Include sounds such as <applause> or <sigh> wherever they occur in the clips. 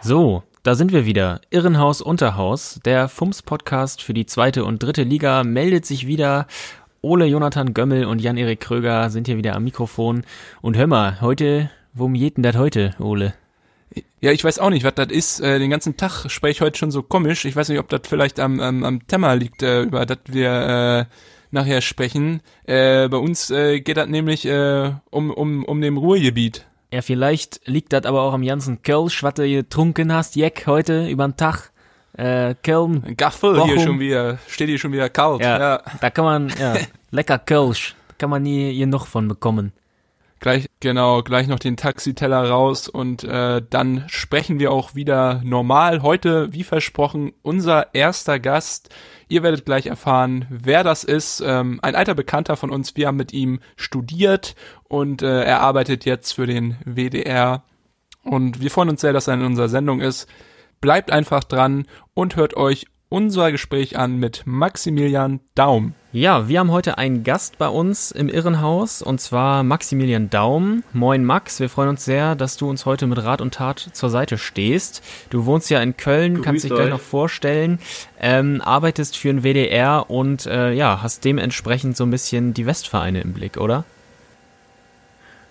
So, da sind wir wieder. Irrenhaus Unterhaus, der FUMS-Podcast für die zweite und dritte Liga meldet sich wieder. Ole Jonathan Gömmel und Jan-Erik Kröger sind hier wieder am Mikrofon. Und hör mal, heute, worum geht denn das heute, Ole? Ja, ich weiß auch nicht, was das ist. Äh, den ganzen Tag spreche ich heute schon so komisch. Ich weiß nicht, ob das vielleicht am, am, am Thema liegt, äh, über das wir äh, nachher sprechen. Äh, bei uns äh, geht das nämlich äh, um, um, um dem Ruhrgebiet. Ja, vielleicht liegt das aber auch am ganzen Kölsch, was du getrunken hast, Jack, heute über den Tag. Äh, Köln. Gaffel Bochum. hier schon wieder, steht hier schon wieder kalt. Ja, ja. da kann man, ja, <laughs> lecker Kölsch. Da kann man nie hier noch von bekommen. Gleich, genau, gleich noch den Taxiteller raus und äh, dann sprechen wir auch wieder normal. Heute, wie versprochen, unser erster Gast. Ihr werdet gleich erfahren, wer das ist. Ähm, ein alter Bekannter von uns. Wir haben mit ihm studiert und äh, er arbeitet jetzt für den WDR. Und wir freuen uns sehr, dass er in unserer Sendung ist. Bleibt einfach dran und hört euch unser Gespräch an mit Maximilian Daum. Ja, wir haben heute einen Gast bei uns im Irrenhaus und zwar Maximilian Daum. Moin Max, wir freuen uns sehr, dass du uns heute mit Rat und Tat zur Seite stehst. Du wohnst ja in Köln, Grüß kannst dich gleich euch. noch vorstellen, ähm, arbeitest für den WDR und äh, ja, hast dementsprechend so ein bisschen die Westvereine im Blick, oder?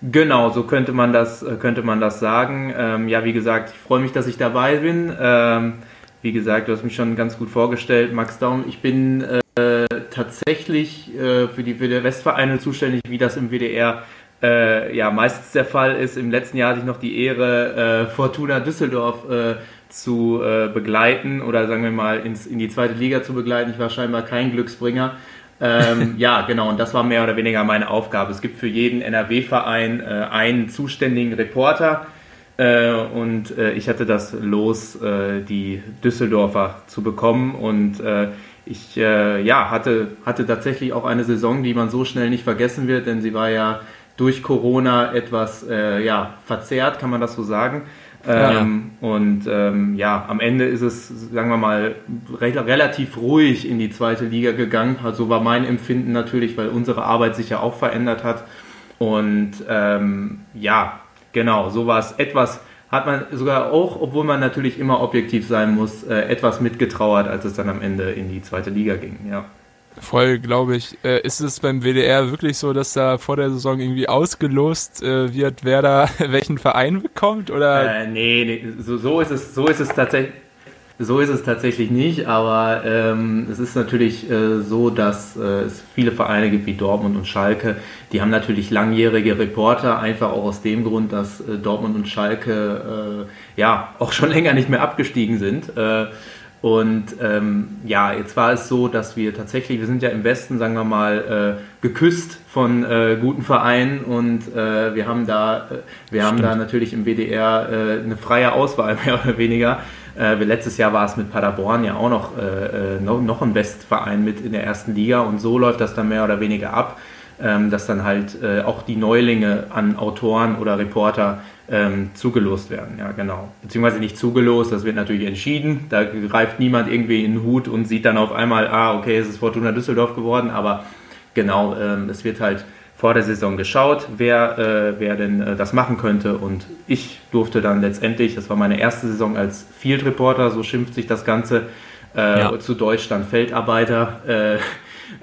Genau, so könnte man das, äh, könnte man das sagen. Ähm, ja, wie gesagt, ich freue mich, dass ich dabei bin. Ähm, wie gesagt, du hast mich schon ganz gut vorgestellt, Max Daum. Ich bin äh, tatsächlich äh, für die für die Westvereine zuständig, wie das im WDR äh, ja meistens der Fall ist. Im letzten Jahr hatte ich noch die Ehre, äh, Fortuna Düsseldorf äh, zu begleiten oder sagen wir mal ins, in die zweite Liga zu begleiten. Ich war scheinbar kein Glücksbringer. Ähm, ja, genau, und das war mehr oder weniger meine Aufgabe. Es gibt für jeden NRW-Verein äh, einen zuständigen Reporter äh, und äh, ich hatte das Los, äh, die Düsseldorfer zu bekommen und äh, ich äh, ja, hatte, hatte tatsächlich auch eine Saison, die man so schnell nicht vergessen wird, denn sie war ja durch Corona etwas ja, verzerrt, kann man das so sagen. Ähm, Und ähm, ja, am Ende ist es, sagen wir mal, re relativ ruhig in die zweite Liga gegangen. So war mein Empfinden natürlich, weil unsere Arbeit sich ja auch verändert hat. Und ähm, ja, genau, so war es etwas, hat man sogar auch, obwohl man natürlich immer objektiv sein muss, äh, etwas mitgetrauert, als es dann am Ende in die zweite Liga ging. Ja. Voll, glaube ich. Äh, ist es beim WDR wirklich so, dass da vor der Saison irgendwie ausgelost äh, wird, wer da <laughs> welchen Verein bekommt? Oder? Äh, nee, nee so, so ist es, so ist es tatsächlich. So ist es tatsächlich nicht, aber ähm, es ist natürlich äh, so, dass äh, es viele Vereine gibt wie Dortmund und Schalke. Die haben natürlich langjährige Reporter, einfach auch aus dem Grund, dass äh, Dortmund und Schalke äh, ja auch schon <laughs> länger nicht mehr abgestiegen sind. Und ähm, ja, jetzt war es so, dass wir tatsächlich, wir sind ja im Westen, sagen wir mal, äh, geküsst von äh, guten Vereinen und äh, wir haben da, äh, wir haben da natürlich im WDR äh, eine freie Auswahl <laughs> mehr oder weniger. Äh, letztes Jahr war es mit Paderborn ja auch noch, äh, äh, noch, noch ein Westverein mit in der ersten Liga und so läuft das dann mehr oder weniger ab, ähm, dass dann halt äh, auch die Neulinge an Autoren oder Reporter ähm, zugelost werden. Ja, genau. Beziehungsweise nicht zugelost, das wird natürlich entschieden. Da greift niemand irgendwie in den Hut und sieht dann auf einmal, ah, okay, es ist Fortuna Düsseldorf geworden, aber genau, ähm, es wird halt vor der Saison geschaut, wer, äh, wer denn äh, das machen könnte. Und ich durfte dann letztendlich, das war meine erste Saison als Field Reporter, so schimpft sich das Ganze, äh, Ja. zu Deutsch dann Feldarbeiter.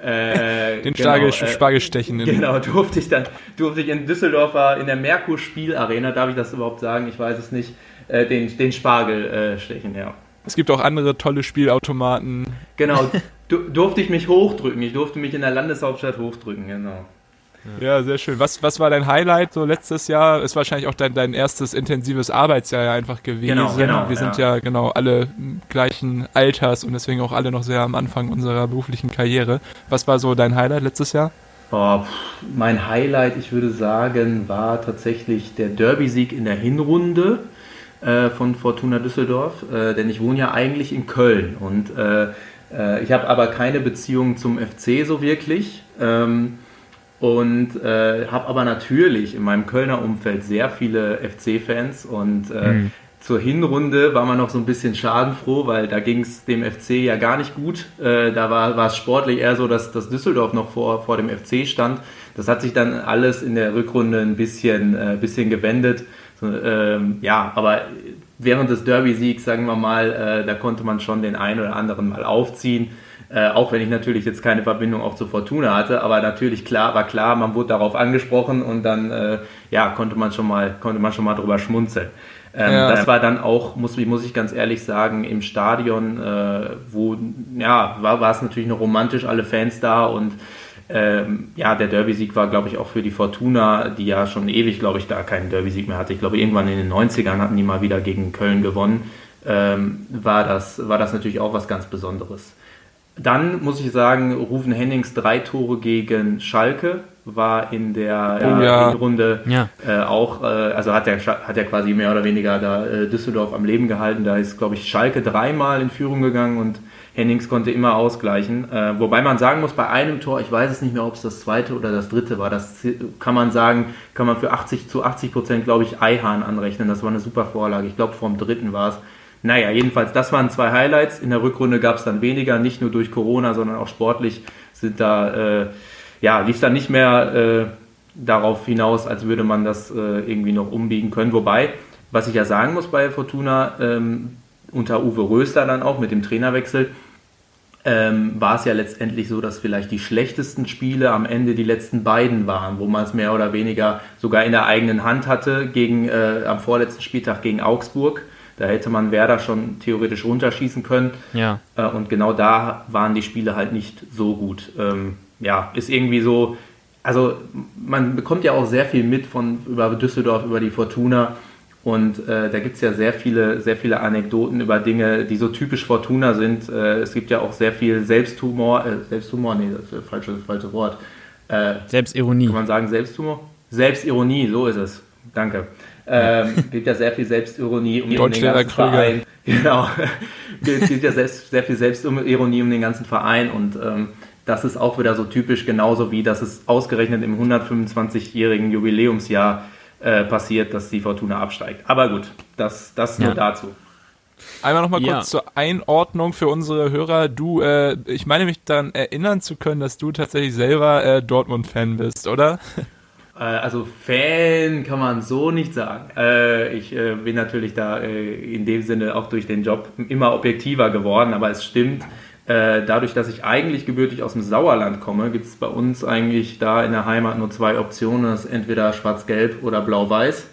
Äh, <laughs> Den genau, Spargel, äh, Spargelstechen. in- Genau, durfte ich dann, durfte ich in Düsseldorfer in der Merkur Spielarena, darf ich das überhaupt sagen? Ich weiß es nicht, äh, den, den Spargel äh, stechen, ja. Es gibt auch andere tolle Spielautomaten. Genau, du, durfte ich mich hochdrücken. Ich durfte mich in der Landeshauptstadt hochdrücken, genau. Ja, sehr schön. Was, was war dein Highlight so letztes Jahr? Ist wahrscheinlich auch dein, dein erstes intensives Arbeitsjahr ja einfach gewesen. Genau, genau, Wir sind ja. ja genau alle gleichen Alters und deswegen auch alle noch sehr am Anfang unserer beruflichen Karriere. Was war so dein Highlight letztes Jahr? Pff, mein Highlight, ich würde sagen, war tatsächlich der Derby-Sieg in der Hinrunde. äh, von Fortuna Düsseldorf, äh, denn ich wohne ja eigentlich in Köln und äh, äh, ich habe aber keine Beziehung zum FC so wirklich. Ähm, und äh, habe aber natürlich in meinem Kölner Umfeld sehr viele FC-Fans und äh, mhm. zur Hinrunde war man noch so ein bisschen schadenfroh, weil da ging es dem FC ja gar nicht gut. Äh, da war, es sportlich eher so, dass, dass Düsseldorf noch vor, vor dem FC stand. Das hat sich dann alles in der Rückrunde ein bisschen, äh, bisschen gewendet. So, ähm, ja, aber während des Derby-Siegs, sagen wir mal, äh, da konnte man schon den einen oder anderen mal aufziehen. Äh, auch wenn ich natürlich jetzt keine Verbindung auch zu Fortuna hatte, aber natürlich klar war klar, man wurde darauf angesprochen und dann äh, ja konnte man schon mal konnte man schon mal drüber schmunzeln. Ähm, ja, das war dann auch, muss, muss ich ganz ehrlich sagen, im Stadion, äh, wo ja war, war es natürlich noch romantisch, alle Fans da und ähm, ja, der Derby-Sieg war, glaube ich, auch für die Fortuna, die ja schon ewig, glaube ich, da keinen Derby-Sieg mehr hatte. Ich glaube, irgendwann in den 90ern hatten die mal wieder gegen Köln gewonnen. Ähm, war, das, war das natürlich auch was ganz Besonderes. Dann muss ich sagen, Rufen Hennings drei Tore gegen Schalke war in der oh, ja. Runde ja. Äh, auch, äh, also hat er hat er quasi mehr oder weniger da äh, Düsseldorf am Leben gehalten. Da ist, glaube ich, Schalke dreimal in Führung gegangen und Hennings konnte immer ausgleichen. Äh, wobei man sagen muss, bei einem Tor, ich weiß es nicht mehr, ob es das zweite oder das dritte war, das kann man sagen, kann man für 80 zu 80 Prozent, glaube ich, Eihahn anrechnen. Das war eine super Vorlage. Ich glaube, vom dritten war es. Naja, jedenfalls, das waren zwei Highlights. In der Rückrunde gab es dann weniger, nicht nur durch Corona, sondern auch sportlich sind da, äh, ja, lief dann nicht mehr äh, darauf hinaus, als würde man das äh, irgendwie noch umbiegen können. Wobei, was ich ja sagen muss bei Fortuna, ähm, unter Uwe Röster dann auch mit dem Trainerwechsel, ähm, war es ja letztendlich so, dass vielleicht die schlechtesten Spiele am Ende die letzten beiden waren, wo man es mehr oder weniger sogar in der eigenen Hand hatte, gegen, äh, am vorletzten Spieltag gegen Augsburg. Da hätte man Werder schon theoretisch runterschießen können. Ja. Äh, und genau da waren die Spiele halt nicht so gut. Ähm, ja, ist irgendwie so. Also man bekommt ja auch sehr viel mit von über Düsseldorf, über die Fortuna. Und äh, da gibt es ja sehr viele, sehr viele Anekdoten über Dinge, die so typisch Fortuna sind. Äh, es gibt ja auch sehr viel Selbsthumor, äh, Selbsthumor, nee, das ist das falsche, falsche Wort. Äh, Selbstironie. Kann man sagen Selbsthumor? Selbstironie, so ist es. Danke. Ähm, gibt ja sehr viel Selbstironie um, den ganzen Verein. <laughs> Genau. gibt, gibt ja selbst, sehr viel Selbstironie um den ganzen Verein und ähm, das ist auch wieder so typisch, genauso wie dass es ausgerechnet im 125-jährigen Jubiläumsjahr äh, passiert, dass die Fortuna absteigt. Aber gut, das, das nur ja. dazu. Einmal nochmal kurz ja. zur Einordnung für unsere Hörer. Du, äh, ich meine mich dann erinnern zu können, dass du tatsächlich selber äh, Dortmund-Fan bist, oder? <laughs> Äh, also Fan kann man so nicht sagen. Äh, ich äh, bin natürlich da in dem Sinne auch durch den Job immer objektiver geworden, aber es stimmt, dadurch, dass ich eigentlich gebürtig aus dem Sauerland komme, gibt es bei uns eigentlich da in der Heimat nur zwei Optionen, das ist entweder schwarz-gelb oder blau-weiß.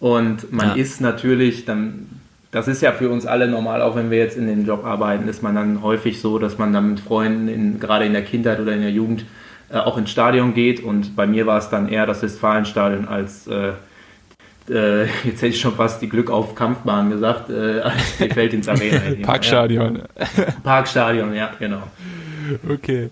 Und man ja. ist natürlich dann, das ist ja für uns alle normal, auch wenn wir jetzt in dem Job arbeiten, ist man dann häufig so, dass man dann mit Freunden in, gerade in der Kindheit oder in der Jugend äh, auch ins Stadion geht. Und bei mir war es dann eher das Westfalenstadion als, äh, äh, <laughs> jetzt hätte ich schon fast die Glück auf Kampfbahn gesagt, äh, als die <laughs> Feldins Arena. Parkstadion. Ja. Parkstadion, ja, genau. Okay.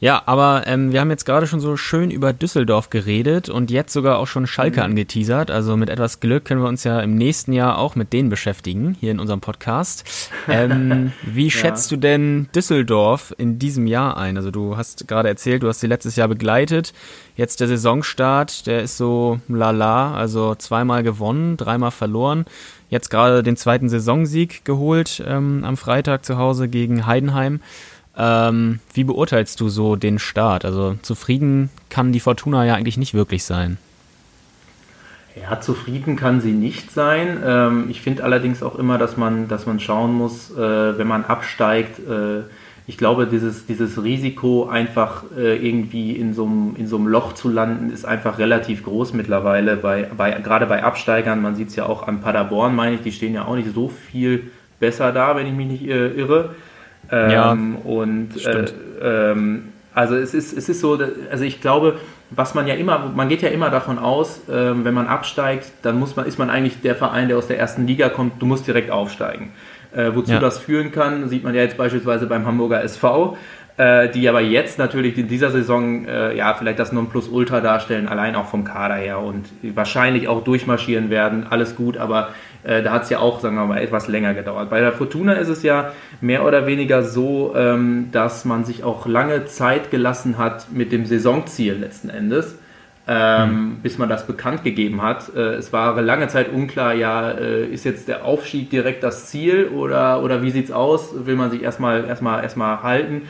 Ja, aber ähm, wir haben jetzt gerade schon so schön über Düsseldorf geredet und jetzt sogar auch schon Schalke mhm. angeteasert. Also mit etwas Glück können wir uns ja im nächsten Jahr auch mit denen beschäftigen, hier in unserem Podcast. Ähm, <laughs> wie ja. schätzt du denn Düsseldorf in diesem Jahr ein? Also du hast gerade erzählt, du hast sie letztes Jahr begleitet. Jetzt der Saisonstart, der ist so lala, also zweimal gewonnen, dreimal verloren. Jetzt gerade den zweiten Saisonsieg geholt ähm, am Freitag zu Hause gegen Heidenheim. Ähm, wie beurteilst du so den Start? Also zufrieden kann die Fortuna ja eigentlich nicht wirklich sein. Ja, zufrieden kann sie nicht sein. Ähm, ich finde allerdings auch immer, dass man, dass man schauen muss, äh, wenn man absteigt. Äh, ich glaube, dieses, dieses Risiko, einfach äh, irgendwie in so, einem, in Loch zu landen, ist einfach relativ groß mittlerweile. Bei, bei, gerade bei Absteigern, man sieht es ja auch an Paderborn, meine ich, die stehen ja auch nicht so viel besser da, wenn ich mich nicht äh, irre. Ähm, ja, und äh, ähm, also es ist, es ist so, also ich glaube, was man ja immer, man geht ja immer davon aus, äh, wenn man absteigt, dann muss man, ist man eigentlich der Verein, der aus der ersten Liga kommt, du musst direkt aufsteigen. Äh, wozu ja. das führen kann, sieht man ja jetzt beispielsweise beim Hamburger SV. Äh, die aber jetzt natürlich in dieser Saison äh, ja vielleicht das Nonplusultra darstellen, allein auch vom Kader her und wahrscheinlich auch durchmarschieren werden. Alles gut, aber äh, da hat es ja auch, sagen wir mal, etwas länger gedauert. Bei der Fortuna ist es ja mehr oder weniger so, ähm, dass man sich auch lange Zeit gelassen hat mit dem Saisonziel letzten Endes. Ähm, mhm. bis man das bekannt gegeben hat. Äh, es war lange Zeit unklar, ja, äh, ist jetzt der Aufstieg direkt das Ziel oder, oder wie sieht es aus? Will man sich erstmal erstmal erstmal halten?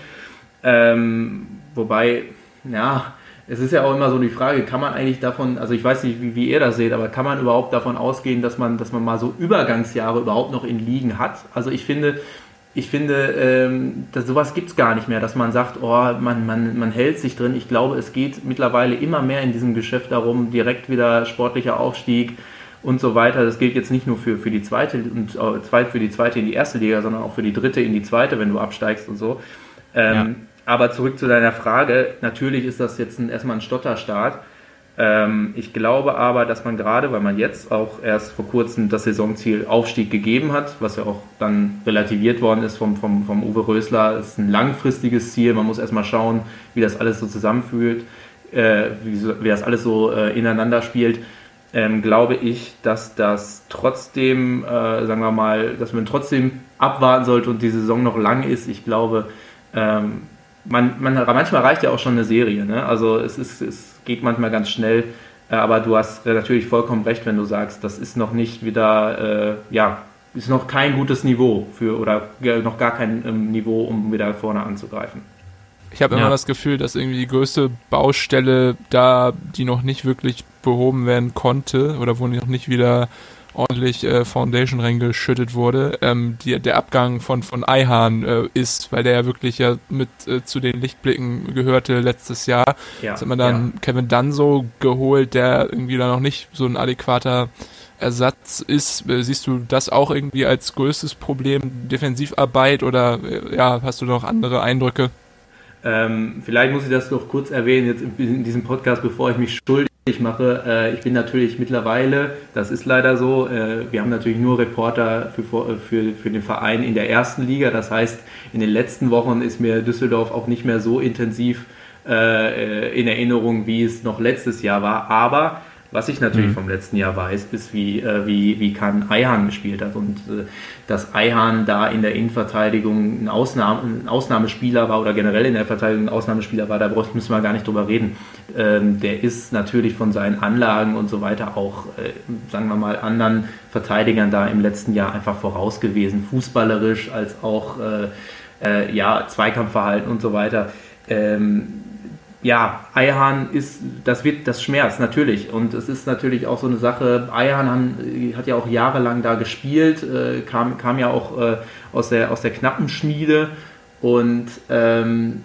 Ähm, wobei, ja, es ist ja auch immer so die Frage, kann man eigentlich davon, also ich weiß nicht, wie, wie ihr das seht, aber kann man überhaupt davon ausgehen, dass man, dass man mal so Übergangsjahre überhaupt noch in Ligen hat? Also ich finde, ich finde, ähm, dass sowas gibt es gar nicht mehr, dass man sagt, oh, man, man, man hält sich drin. Ich glaube, es geht mittlerweile immer mehr in diesem Geschäft darum, direkt wieder sportlicher Aufstieg und so weiter. Das gilt jetzt nicht nur für, für die zweite und äh, für die zweite in die erste Liga, sondern auch für die dritte in die zweite, wenn du absteigst und so. Ähm, ja. Aber zurück zu deiner Frage. Natürlich ist das jetzt ein, erstmal ein Stotterstart. Ähm, ich glaube aber, dass man gerade, weil man jetzt auch erst vor kurzem das Saisonziel Aufstieg gegeben hat, was ja auch dann relativiert worden ist vom, vom, vom Uwe Rösler, ist ein langfristiges Ziel. Man muss erstmal schauen, wie das alles so zusammenfühlt, äh, wie, wie, das alles so äh, ineinander spielt. Ähm, glaube ich, dass das trotzdem, äh, sagen wir mal, dass man trotzdem abwarten sollte und die Saison noch lang ist. Ich glaube, ähm, man, man, manchmal reicht ja auch schon eine Serie. Ne? Also es, ist, es geht manchmal ganz schnell, äh, aber du hast natürlich vollkommen recht, wenn du sagst, das ist noch nicht wieder, äh, ja, ist noch kein gutes Niveau für oder noch gar kein ähm, Niveau, um wieder vorne anzugreifen. Ich habe immer ja. das Gefühl, dass irgendwie die größte Baustelle da, die noch nicht wirklich behoben werden konnte oder wo noch nicht wieder ordentlich äh, Foundation reingeschüttet wurde, ähm, die, der Abgang von, von Eihahn äh, ist, weil der ja wirklich ja mit äh, zu den Lichtblicken gehörte letztes Jahr. Ja, Jetzt hat man dann ja. Kevin Dunso geholt, der irgendwie da noch nicht so ein adäquater Ersatz ist. Äh, siehst du das auch irgendwie als größtes Problem, Defensivarbeit oder äh, ja, hast du noch andere Eindrücke? Ähm, vielleicht muss ich das noch kurz erwähnen, jetzt in diesem Podcast, bevor ich mich schuldig mache. Äh, ich bin natürlich mittlerweile, das ist leider so, äh, wir haben natürlich nur Reporter für, äh, für, für den Verein in der ersten Liga. Das heißt, in den letzten Wochen ist mir Düsseldorf auch nicht mehr so intensiv in Erinnerung, wie es noch letztes Jahr war. Aber was ich natürlich mhm. vom letzten Jahr weiß, ist, wie, äh, wie, wie Kahn Eihahn gespielt hat und äh, dass Eihahn da in der Innenverteidigung ein, Ausnahme, ein Ausnahmespieler war oder generell in der Verteidigung ein Ausnahmespieler war, da müssen wir gar nicht drüber reden. Ähm, der ist natürlich von seinen Anlagen und so weiter auch, äh, sagen wir mal, anderen Verteidigern da im letzten Jahr einfach voraus gewesen, fußballerisch als auch äh, äh, ja, Zweikampfverhalten und so weiter. Ähm, ja, Eihahn ist, das wird, das schmerzt natürlich. Und es ist natürlich auch so eine Sache, Eihahn hat ja auch jahrelang da gespielt, äh, kam, kam ja auch äh, aus, der, aus der knappen Schmiede. Und ähm,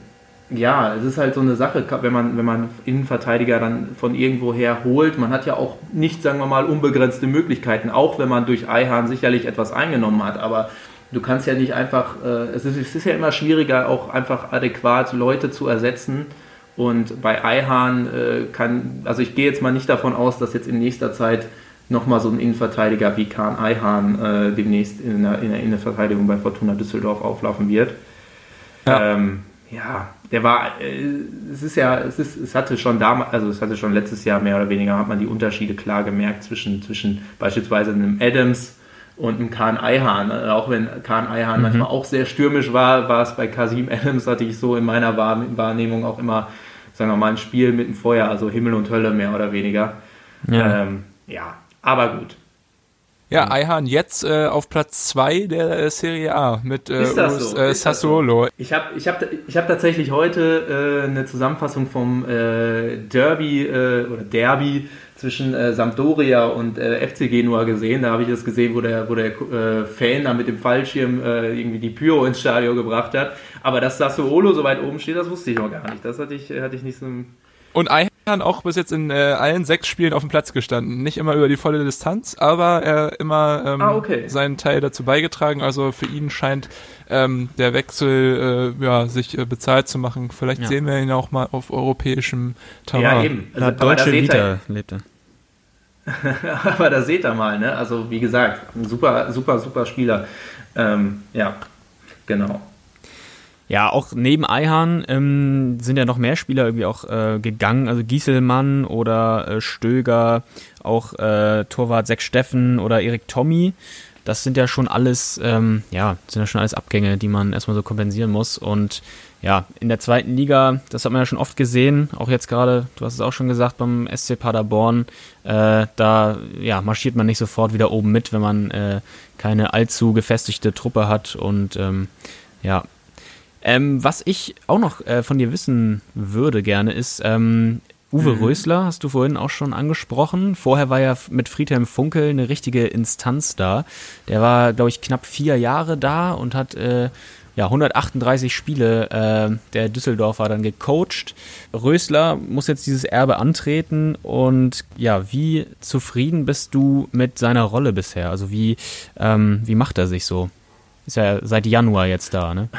ja, es ist halt so eine Sache, wenn man, wenn man Innenverteidiger dann von irgendwoher holt. Man hat ja auch nicht, sagen wir mal, unbegrenzte Möglichkeiten, auch wenn man durch Eihahn sicherlich etwas eingenommen hat. Aber du kannst ja nicht einfach, äh, es, ist, es ist ja immer schwieriger, auch einfach adäquat Leute zu ersetzen und bei Eihahn äh, kann, also ich gehe jetzt mal nicht davon aus, dass jetzt in nächster Zeit nochmal so ein Innenverteidiger wie Kahn Eihahn äh, demnächst in der, in der Innenverteidigung bei Fortuna Düsseldorf auflaufen wird. Ja, ähm, ja der war, äh, es ist ja, es ist, es hatte schon damals, also es hatte schon letztes Jahr mehr oder weniger, hat man die Unterschiede klar gemerkt zwischen, zwischen beispielsweise einem Adams und einem Kahn Eihahn. Auch wenn Kahn Eihahn mhm. manchmal auch sehr stürmisch war, war es bei Kasim Adams, hatte ich so in meiner Wahrnehmung auch immer sagen wir mal, ein Spiel mit dem Feuer, also Himmel und Hölle mehr oder weniger. Ja, ähm, ja aber gut. Ja, Eihan jetzt äh, auf Platz 2 der äh, Serie A mit äh, das so? Äh, Sassuolo. So? Ich habe ich hab, ich hab tatsächlich heute äh, eine Zusammenfassung vom äh, Derby äh, oder Derby zwischen äh, Sampdoria und äh, FC Genua gesehen. Da habe ich das gesehen, wo der, wo der äh, Fan da mit dem Fallschirm äh, irgendwie die Pyro ins Stadion gebracht hat. Aber dass Sassuolo so weit oben steht, das wusste ich noch gar nicht. Das hatte ich, hatte ich nicht so und Eihan auch bis jetzt in äh, allen sechs Spielen auf dem Platz gestanden. Nicht immer über die volle Distanz, aber er immer ähm, ah, okay. seinen Teil dazu beigetragen. Also für ihn scheint ähm, der Wechsel äh, ja, sich äh, bezahlt zu machen. Vielleicht ja. sehen wir ihn auch mal auf europäischem Terrain. Ja, eben. Also, deutsche Vita lebt er. <laughs> aber da seht ihr mal, ne? Also wie gesagt, ein super, super, super Spieler. Ähm, ja, genau. Ja, auch neben Eihahn ähm, sind ja noch mehr Spieler irgendwie auch äh, gegangen. Also Gieselmann oder äh, Stöger, auch äh, Torwart Sech Steffen oder Erik Tommy. Das sind ja schon alles, ähm, ja, sind ja schon alles Abgänge, die man erstmal so kompensieren muss. Und ja, in der zweiten Liga, das hat man ja schon oft gesehen, auch jetzt gerade, du hast es auch schon gesagt, beim SC Paderborn, äh, da ja, marschiert man nicht sofort wieder oben mit, wenn man äh, keine allzu gefestigte Truppe hat. Und ähm, ja, ähm, was ich auch noch äh, von dir wissen würde gerne ist, ähm, Uwe mhm. Rösler hast du vorhin auch schon angesprochen. Vorher war ja mit Friedhelm Funkel eine richtige Instanz da. Der war, glaube ich, knapp vier Jahre da und hat äh, ja, 138 Spiele äh, der Düsseldorfer dann gecoacht. Rösler muss jetzt dieses Erbe antreten und ja, wie zufrieden bist du mit seiner Rolle bisher? Also wie, ähm, wie macht er sich so? Ist ja seit Januar jetzt da, ne?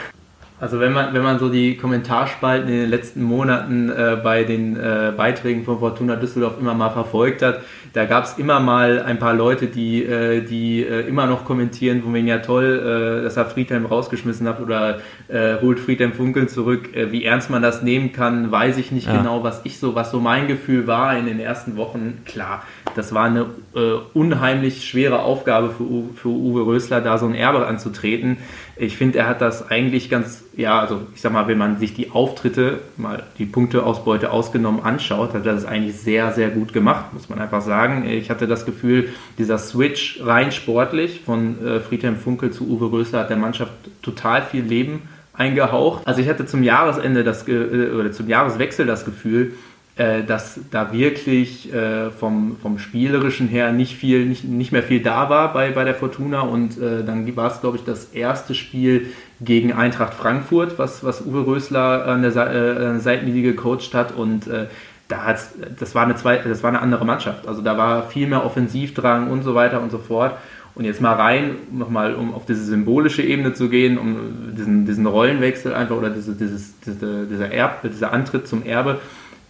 Also wenn man, wenn man so die Kommentarspalten in den letzten Monaten äh, bei den äh, Beiträgen von Fortuna Düsseldorf immer mal verfolgt hat, da gab es immer mal ein paar Leute, die, äh, die äh, immer noch kommentieren, von wegen ja toll, äh, dass er Friedhelm rausgeschmissen hat oder äh, holt Friedhelm Funkel zurück. Äh, wie ernst man das nehmen kann, weiß ich nicht ja. genau, was ich so, was so mein Gefühl war in den ersten Wochen. Klar, das war eine äh, unheimlich schwere Aufgabe für, U für Uwe Rösler, da so ein Erbe anzutreten. Ich finde, er hat das eigentlich ganz, ja, also ich sag mal, wenn man sich die Auftritte, mal die Punkteausbeute ausgenommen anschaut, hat er das eigentlich sehr, sehr gut gemacht, muss man einfach sagen. Ich hatte das Gefühl, dieser Switch rein sportlich von äh, Friedhelm Funkel zu Uwe Rösler hat der Mannschaft total viel Leben eingehaucht. Also ich hatte zum Jahresende das, äh, oder zum Jahreswechsel das Gefühl, äh, dass da wirklich äh, vom, vom Spielerischen her nicht viel, nicht, nicht mehr viel da war bei, bei der Fortuna und äh, dann war es, glaube ich, das erste Spiel gegen Eintracht Frankfurt, was, was Uwe Rösler an der, äh, Seitenlinie gecoacht hat und äh, da hat's, das war eine zweite, das war eine andere Mannschaft. Also da war viel mehr Offensivdrang und so weiter und so fort. Und jetzt mal rein, nochmal, um auf diese symbolische Ebene zu gehen, um diesen, diesen Rollenwechsel einfach oder diese, dieses, diese, dieser, Erb, dieser Antritt zum Erbe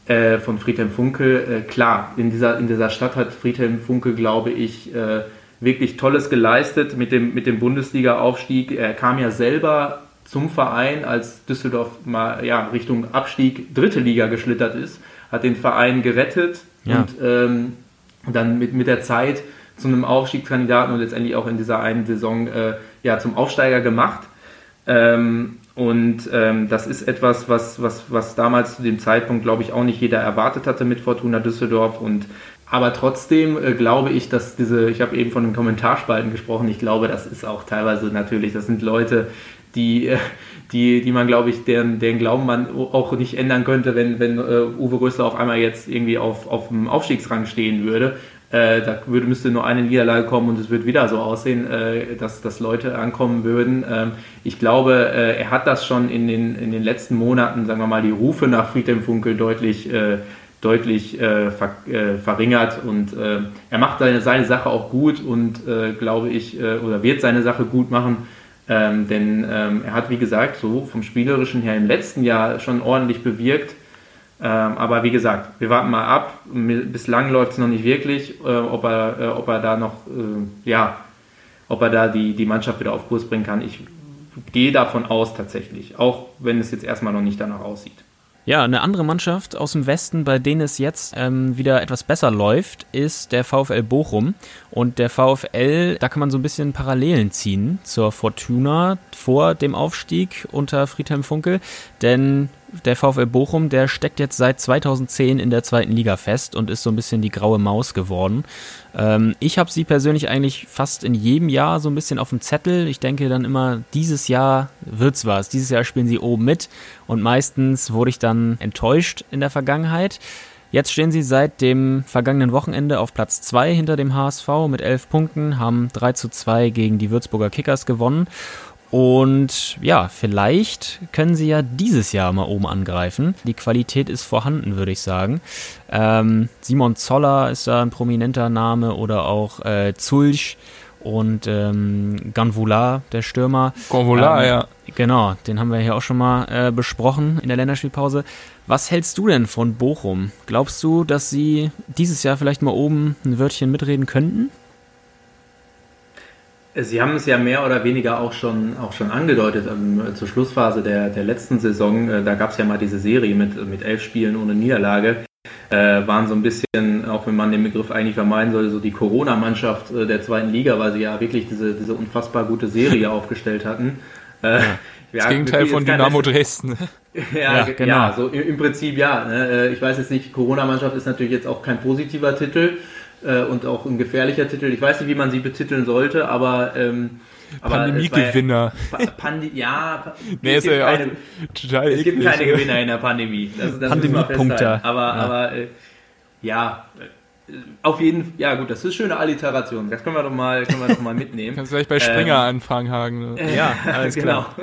äh, von Friedhelm Funkel. Äh, klar, in dieser, in dieser Stadt hat Friedhelm Funkel, glaube ich, äh, wirklich Tolles geleistet mit dem, mit dem Bundesliga-Aufstieg. Er kam ja selber zum Verein, als Düsseldorf mal ja, Richtung Abstieg dritte Liga geschlittert ist, hat den Verein gerettet ja. und ähm, dann mit, mit der Zeit zu einem Aufstiegskandidaten und letztendlich auch in dieser einen Saison äh, ja, zum Aufsteiger gemacht. Ähm, und ähm, das ist etwas, was, was, was damals zu dem Zeitpunkt, glaube ich, auch nicht jeder erwartet hatte mit Fortuna Düsseldorf. Und aber trotzdem äh, glaube ich, dass diese, ich habe eben von den Kommentarspalten gesprochen, ich glaube, das ist auch teilweise natürlich, das sind Leute, die, äh, die, die man, glaube ich, deren, deren Glauben man auch nicht ändern könnte, wenn, wenn äh, Uwe Rösler auf einmal jetzt irgendwie auf, auf dem Aufstiegsrang stehen würde. Äh, da würde, müsste nur eine Niederlage kommen und es wird wieder so aussehen, äh, dass, dass Leute ankommen würden. Ähm, ich glaube, äh, er hat das schon in den, in den letzten Monaten, sagen wir mal, die Rufe nach Friedhelm Funkel deutlich, äh, deutlich äh, ver, äh, verringert und er macht seine, seine Sache auch gut und glaube ich, oder wird seine Sache gut machen. Ähm, denn ähm, er hat, wie gesagt, so vom Spielerischen her im letzten Jahr schon ordentlich bewirkt. Ähm, aber wie gesagt, wir warten mal ab. Bislang läuft es noch nicht wirklich, äh, ob, er, äh, ob er da noch, äh, ja, ob er da die, die Mannschaft wieder auf Kurs bringen kann. Ich gehe davon aus tatsächlich, auch wenn es jetzt erstmal noch nicht danach aussieht. Ja, eine andere Mannschaft aus dem Westen, bei denen es jetzt ähm, wieder etwas besser läuft, ist der VfL Bochum. Und der VfL, da kann man so ein bisschen Parallelen ziehen zur Fortuna vor dem Aufstieg unter Friedhelm Funkel. Denn der VfL Bochum, der steckt jetzt seit 2010 in der zweiten Liga fest und ist so ein bisschen die graue Maus geworden. Ähm, ich habe sie persönlich eigentlich fast in jedem Jahr so ein bisschen auf dem Zettel. Ich denke dann immer, dieses Jahr wird's was. Dieses Jahr spielen sie oben mit und meistens wurde ich dann enttäuscht in der Vergangenheit. Jetzt stehen sie seit dem vergangenen Wochenende auf Platz 2 hinter dem HSV mit 11 Punkten, haben 3 zu 2 gegen die Würzburger Kickers gewonnen und ja, vielleicht können sie ja dieses Jahr mal oben angreifen. Die Qualität ist vorhanden, würde ich sagen. Ähm, Simon Zoller ist da ein prominenter Name oder auch äh, Zulch und ähm, Ganvula, der Stürmer. Ganvula, ähm, ja. Genau, den haben wir hier auch schon mal äh, besprochen in der Länderspielpause. Was hältst du denn von Bochum? Glaubst du, dass sie dieses Jahr vielleicht mal oben ein Wörtchen mitreden könnten? Sie haben es ja mehr oder weniger auch schon, auch schon angedeutet ähm, zur Schlussphase der, der letzten Saison. Äh, da gab es ja mal diese Serie mit, mit elf Spielen ohne Niederlage. Äh, waren so ein bisschen, auch wenn man den Begriff eigentlich vermeiden sollte, so die Corona-Mannschaft äh, der zweiten Liga, weil sie ja wirklich diese, diese unfassbar gute Serie <laughs> aufgestellt hatten. Äh, <laughs> das ja, Gegenteil von Dynamo Dresden. <laughs> Ja, ja, genau. ja so im, im Prinzip ja. Ne? Äh, ich weiß jetzt nicht, Corona-Mannschaft ist natürlich jetzt auch kein positiver Titel äh, und auch ein gefährlicher Titel. Ich weiß nicht, wie man sie betiteln sollte, aber ähm, Pandemiegewinner. Ja, Pandi ja, <laughs> nee, ist ja keine, total Es gibt keine Gewinner in der Pandemie. Das, das Pandemie-Punkte. Aber, ja. aber äh, ja, äh, auf jeden Fall, ja gut, das ist schöne Alliteration. Das können wir doch mal, können wir doch mal mitnehmen. <laughs> Kannst du gleich bei Springer ähm, anfangen, Hagen. Ne? <laughs> Ja, alles genau. klar.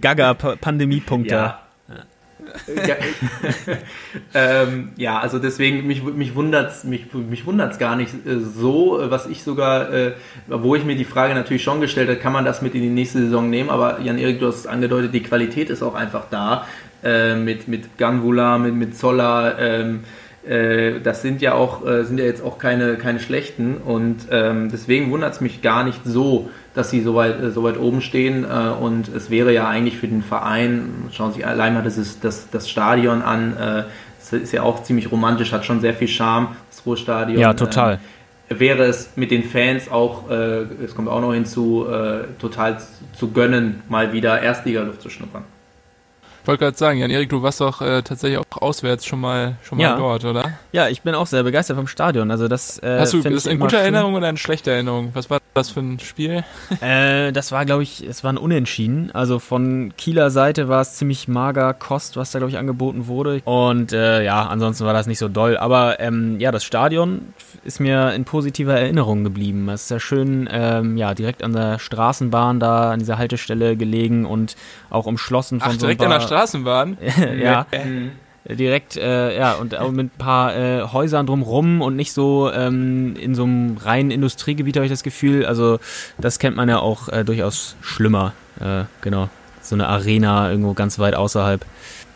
Gaga Pandemie-Punkte. Ja, ja, <laughs> ähm, ja, also deswegen, mich, mich wundert es mich, mich wundert's gar nicht äh, so, was ich sogar, äh, wo ich mir die Frage natürlich schon gestellt habe, kann man das mit in die nächste Saison nehmen, aber Jan-Erik, du hast es angedeutet, die Qualität ist auch einfach da, äh, mit, mit Ganvula, mit, mit Zoller, ähm, äh, das sind ja auch, äh, sind ja jetzt auch keine, keine schlechten. Und ähm, deswegen wundert es mich gar nicht so, dass sie so weit, äh, so weit oben stehen. Äh, und es wäre ja eigentlich für den Verein, schauen Sie allein mal das, ist, das, das Stadion an, äh, das ist ja auch ziemlich romantisch, hat schon sehr viel Charme, das Ruhrstadion. Ja, total. wäre es mit den Fans auch, es kommt auch noch hinzu, total zu gönnen, mal wieder Erstligaluft zu schnuppern. Ich wollte gerade sagen, Jan-Erik, du warst doch äh, tatsächlich auch auswärts schon mal, schon mal ja. dort, oder? Ja, ich bin auch sehr begeistert vom Stadion. Also das, äh, Hast du das in guter schön. Erinnerung oder in schlechter Erinnerung? Was war das für ein Spiel? <laughs> Äh, das war, glaube ich, es war ein Unentschieden. Also von Kieler Seite war es ziemlich mager Kost, was da, glaube ich, angeboten wurde. Und äh, ja, ansonsten war das nicht so doll. Aber ähm, ja, das Stadion ist mir in positiver Erinnerung geblieben. Es ist ja schön, ähm, ja, direkt an der Straßenbahn da, an dieser Haltestelle gelegen und auch umschlossen von Ach, so ein paar Straßenbahn? <laughs> ja. Mhm. Direkt, äh, ja, und auch mit ein paar äh, Häusern drumrum und nicht so ähm, in so einem reinen Industriegebiet, habe ich das Gefühl. Also, das kennt man ja auch äh, durchaus schlimmer. Äh, genau. So eine Arena irgendwo ganz weit außerhalb.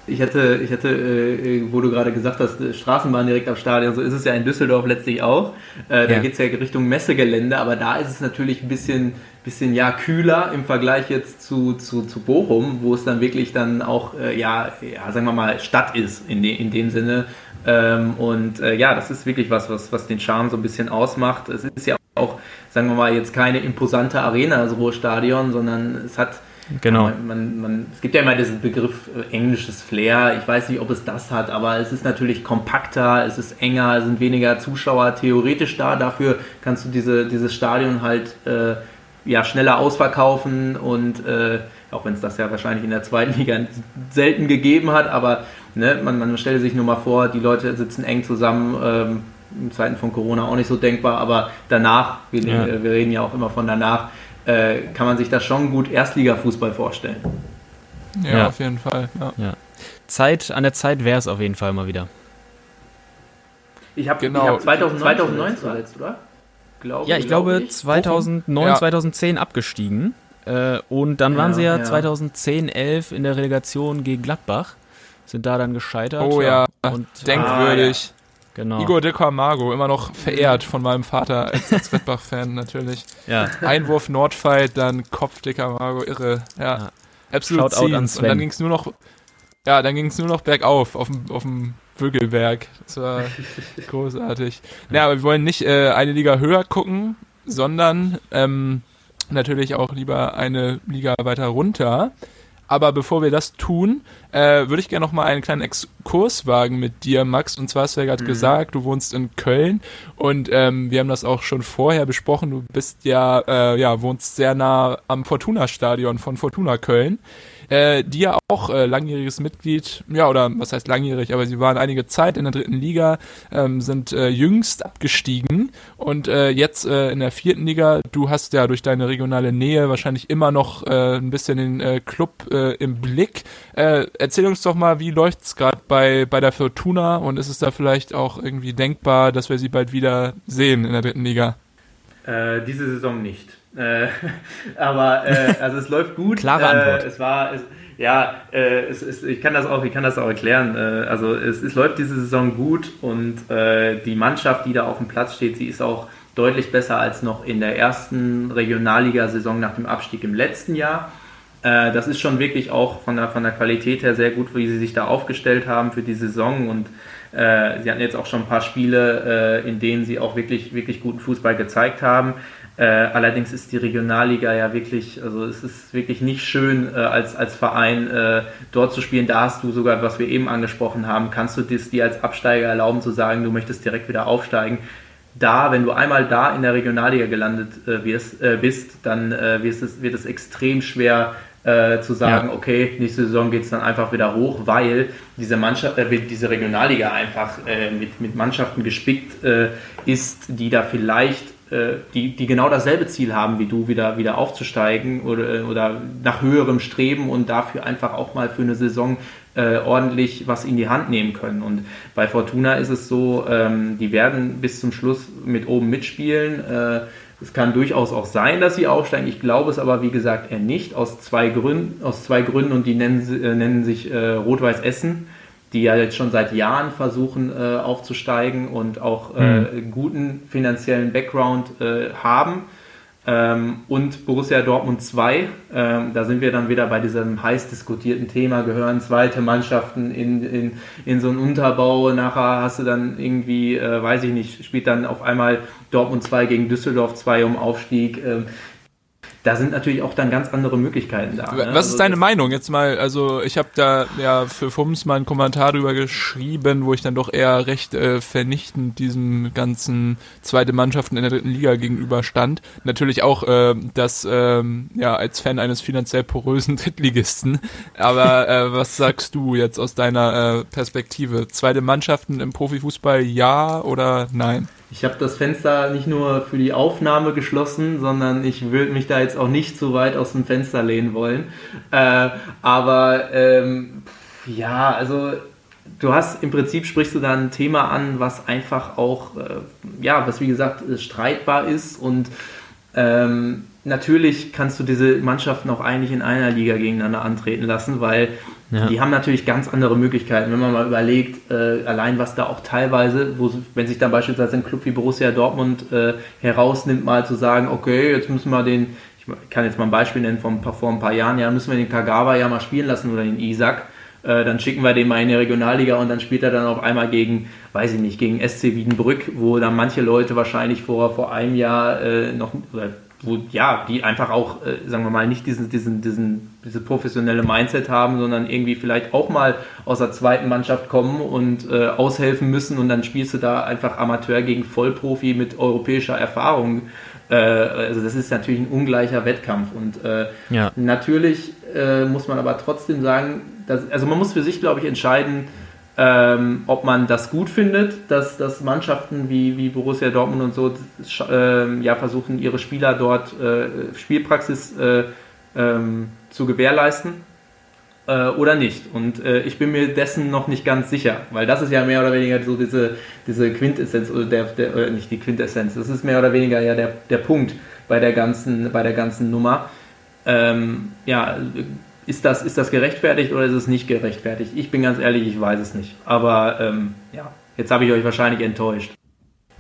Ich hatte, ich hatte, äh, wo du gerade gesagt hast, Straßenbahn direkt am Stadion, so ist es ja in Düsseldorf letztlich auch. Äh, da ja. geht es ja Richtung Messegelände, aber da ist es natürlich ein bisschen, bisschen ja kühler im Vergleich jetzt zu, zu, zu Bochum, wo es dann wirklich dann auch äh, ja, ja, sagen wir mal, Stadt ist in, de, in dem Sinne. Ähm, und äh, ja, das ist wirklich was, was, was den Charme so ein bisschen ausmacht. Es ist ja auch, sagen wir mal, jetzt keine imposante Arena, das Ruhrstadion, sondern es hat Genau. Man, man, man, es gibt ja immer diesen Begriff äh, englisches Flair. Ich weiß nicht, ob es das hat, aber es ist natürlich kompakter, es ist enger, es sind weniger Zuschauer theoretisch da. Dafür kannst du diese, dieses Stadion halt äh, ja, schneller ausverkaufen und äh, auch wenn es das ja wahrscheinlich in der zweiten <laughs> Liga selten gegeben hat, aber ne, man, man stelle sich nur mal vor, die Leute sitzen eng zusammen. Ähm, in Zeiten von Corona auch nicht so denkbar, aber danach, wir, ja. wir reden ja auch immer von danach, äh, kann man sich das schon gut Erstligafußball vorstellen. Ja, ja, auf jeden Fall. Ja. ja. Zeit, an der Zeit wäre es auf jeden Fall mal wieder. Ich habe genau. hab 2009, 2009 zuletzt, oder? Glaube, ja, ich glaube, ich. 2009, ja. 2010 abgestiegen. Äh, und dann waren sie ja, 2010, 11 in der Relegation gegen Gladbach. Sind da dann gescheitert. Oh ja, und, denkwürdig. Ah, Genau. Igor de Camargo, immer noch verehrt von meinem Vater als, als Gladbach-Fan <laughs> natürlich. Ja. Einwurf Nordfight, dann Kopf de Camargo, irre. Ja, ja. absolut. Und dann ging es nur noch, ja, dann ging es nur noch bergauf auf dem, auf dem Bügelberg. Das war großartig. Ja, aber wir wollen nicht äh, eine Liga höher gucken, sondern ähm, natürlich auch lieber eine Liga weiter runter. Aber bevor wir das tun, äh, würde ich gerne noch mal einen kleinen Exkurs wagen mit dir, Max. Und zwar hast du ja gerade mhm. gesagt, du wohnst in Köln und ähm, wir haben das auch schon vorher besprochen. Du bist ja, äh, ja, wohnst sehr nah am Fortuna-Stadion von Fortuna Köln äh, die ja auch äh, langjähriges Mitglied, ja, oder was heißt langjährig, aber sie waren einige Zeit in der dritten Liga, ähm, sind äh, jüngst abgestiegen und äh, jetzt äh, in der vierten Liga, du hast ja durch deine regionale Nähe wahrscheinlich immer noch äh, ein bisschen den äh, Club äh, im Blick. Äh, erzähl uns doch mal, wie läuft's gerade bei, bei der Fortuna und ist es da vielleicht auch irgendwie denkbar, dass wir sie bald wieder sehen in der dritten Liga? Äh, diese Saison nicht. Äh, <laughs> aber äh, also es läuft gut. Klare Antwort. Äh, es war, es, ja, äh, es, es, ich kann das auch, ich kann das auch erklären. Äh, also es, es läuft diese Saison gut und äh, die Mannschaft, die da auf dem Platz steht, sie ist auch deutlich besser als noch in der ersten Regionalligasaison nach dem Abstieg im letzten Jahr. Äh, das ist schon wirklich auch von der, von der Qualität her sehr gut, wie sie sich da aufgestellt haben für die Saison und äh, sie hatten jetzt auch schon ein paar Spiele, äh, in denen sie auch wirklich, wirklich guten Fußball gezeigt haben. Äh, allerdings ist die Regionalliga ja wirklich, also es ist wirklich nicht schön, äh, als, als Verein äh, dort zu spielen. Da hast du sogar, was wir eben angesprochen haben, kannst du das dir als Absteiger erlauben zu sagen, du möchtest direkt wieder aufsteigen. Da, wenn du einmal da in der Regionalliga gelandet äh, wirst, äh, bist, dann äh, wird, es, wird es extrem schwer, äh, zu sagen, ja. okay, nächste Saison geht es dann einfach wieder hoch, weil diese Mannschaft, äh, diese Regionalliga einfach äh, mit, mit Mannschaften gespickt ist, die da vielleicht die, die genau dasselbe Ziel haben wie du, wieder, wieder aufzusteigen oder, äh, oder nach höherem Streben und dafür einfach auch mal für eine Saison äh, ordentlich was in die Hand nehmen können. Und bei Fortuna ist es so, ähm, die werden bis zum Schluss mit oben mitspielen. Äh, es kann durchaus auch sein, dass sie aufsteigen. Ich glaube es aber, wie gesagt, eher nicht. Aus zwei Gründen, aus zwei Gründen und die nennen, äh, nennen sich äh, Rot-Weiß Essen, die ja jetzt schon seit Jahren versuchen äh, aufzusteigen und auch mhm. guten finanziellen Background äh, haben. Ähm, und Borussia Dortmund 2, ähm, da sind wir dann wieder bei diesem heiß diskutierten Thema, gehören zweite Mannschaften in, in, in so einen Unterbau, nachher hast du dann irgendwie, äh, weiß ich nicht, spielt dann auf einmal Dortmund 2 gegen Düsseldorf 2 um Aufstieg. Ähm, da sind natürlich auch dann ganz andere Möglichkeiten da. Ne? Was also ist deine Meinung jetzt mal? Also ich habe da ja für Fums mal einen Kommentar drüber geschrieben, wo ich dann doch eher recht äh, vernichtend diesem ganzen zweite Mannschaften in der dritten Liga gegenüber stand. Natürlich auch äh, das ähm, ja als Fan eines finanziell porösen <laughs> Drittligisten. Aber äh, was sagst du jetzt aus deiner äh, Perspektive? Zweite Mannschaften im Profifußball ja oder nein? Ich habe das Fenster nicht nur für die Aufnahme geschlossen, sondern ich würde mich da jetzt auch nicht zu weit aus dem Fenster lehnen wollen. Äh, aber ähm, ja, also du hast im Prinzip sprichst du da ein Thema an, was einfach auch, äh, ja, was wie gesagt streitbar ist und ähm, natürlich kannst du diese Mannschaften auch eigentlich in einer Liga gegeneinander antreten lassen, weil ja. die haben natürlich ganz andere Möglichkeiten. Wenn man mal überlegt, äh, allein was da auch teilweise, wo, wenn sich dann beispielsweise ein Club wie Borussia Dortmund äh, herausnimmt, mal zu sagen, okay, jetzt müssen wir den, ich kann jetzt mal ein Beispiel nennen, von, vor ein paar Jahren, ja, müssen wir den Kagawa ja mal spielen lassen oder den Isaac. Äh, dann schicken wir den mal in die Regionalliga und dann spielt er dann auf einmal gegen, weiß ich nicht, gegen SC Wiedenbrück, wo dann manche Leute wahrscheinlich vor, vor einem Jahr äh, noch, oder wo, ja, die einfach auch, äh, sagen wir mal, nicht diesen, diesen, diesen, diese professionelle Mindset haben, sondern irgendwie vielleicht auch mal aus der zweiten Mannschaft kommen und äh, aushelfen müssen und dann spielst du da einfach Amateur gegen Vollprofi mit europäischer Erfahrung. Äh, also das ist natürlich ein ungleicher Wettkampf und äh, ja. natürlich äh, muss man aber trotzdem sagen, dass, also man muss für sich, glaube ich, entscheiden, ähm, ob man das gut findet, dass, dass Mannschaften wie, wie Borussia Dortmund und so äh, ja, versuchen, ihre Spieler dort äh, Spielpraxis äh, ähm, zu gewährleisten äh, oder nicht. Und äh, ich bin mir dessen noch nicht ganz sicher, weil das ist ja mehr oder weniger so diese, diese Quintessenz, oder der, der, nicht die Quintessenz, das ist mehr oder weniger ja der, der Punkt bei der ganzen, bei der ganzen Nummer. Ähm, ja, ist das, ist das gerechtfertigt oder ist es nicht gerechtfertigt? Ich bin ganz ehrlich, ich weiß es nicht. Aber ähm, ja, jetzt habe ich euch wahrscheinlich enttäuscht.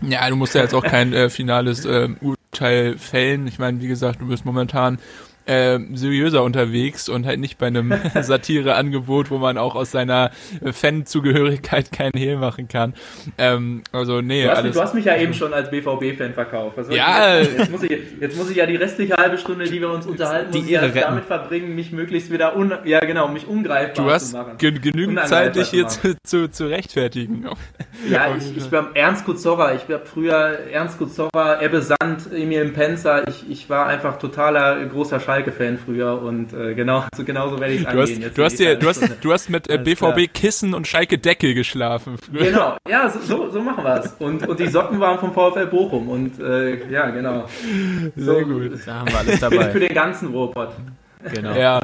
Ja, du musst ja jetzt auch kein äh, finales äh, Urteil fällen. Ich meine, wie gesagt, du bist momentan äh, seriöser unterwegs und halt nicht bei einem <laughs> Satireangebot, wo man auch aus seiner Fan-Zugehörigkeit keinen Hehl machen kann. Ähm, also nee, du hast, alles. Du hast mich ja eben <laughs> schon als BVB-Fan verkauft. ja. Jetzt, jetzt, muss ich, jetzt muss ich ja die restliche halbe Stunde, die wir uns unterhalten, die muss ich ja damit verbringen, mich möglichst wieder un, ja genau, mich ungreifbar du hast zu machen. genügend Zeit, dich hier zu, zu, zu rechtfertigen. Ja, ich, ich war Ernst Kuzorra, ich habe früher Ernst Kuzorra, Ebbe Sand, Emil Penzer, ich, ich war einfach totaler großer Scheiß Schalke-Fan früher und äh, genau, so, genauso werde ich es angehen. Hast, du, hast dir, du, hast, du hast mit äh, BVB Kissen und Schalke Decke geschlafen. Früher. Genau, ja, so, so machen wir es. Und, und die Socken waren vom VfL Bochum und äh, ja, genau. Sehr gut. Da haben wir alles dabei. Für, für den ganzen Ruhrpott. Genau. Ja.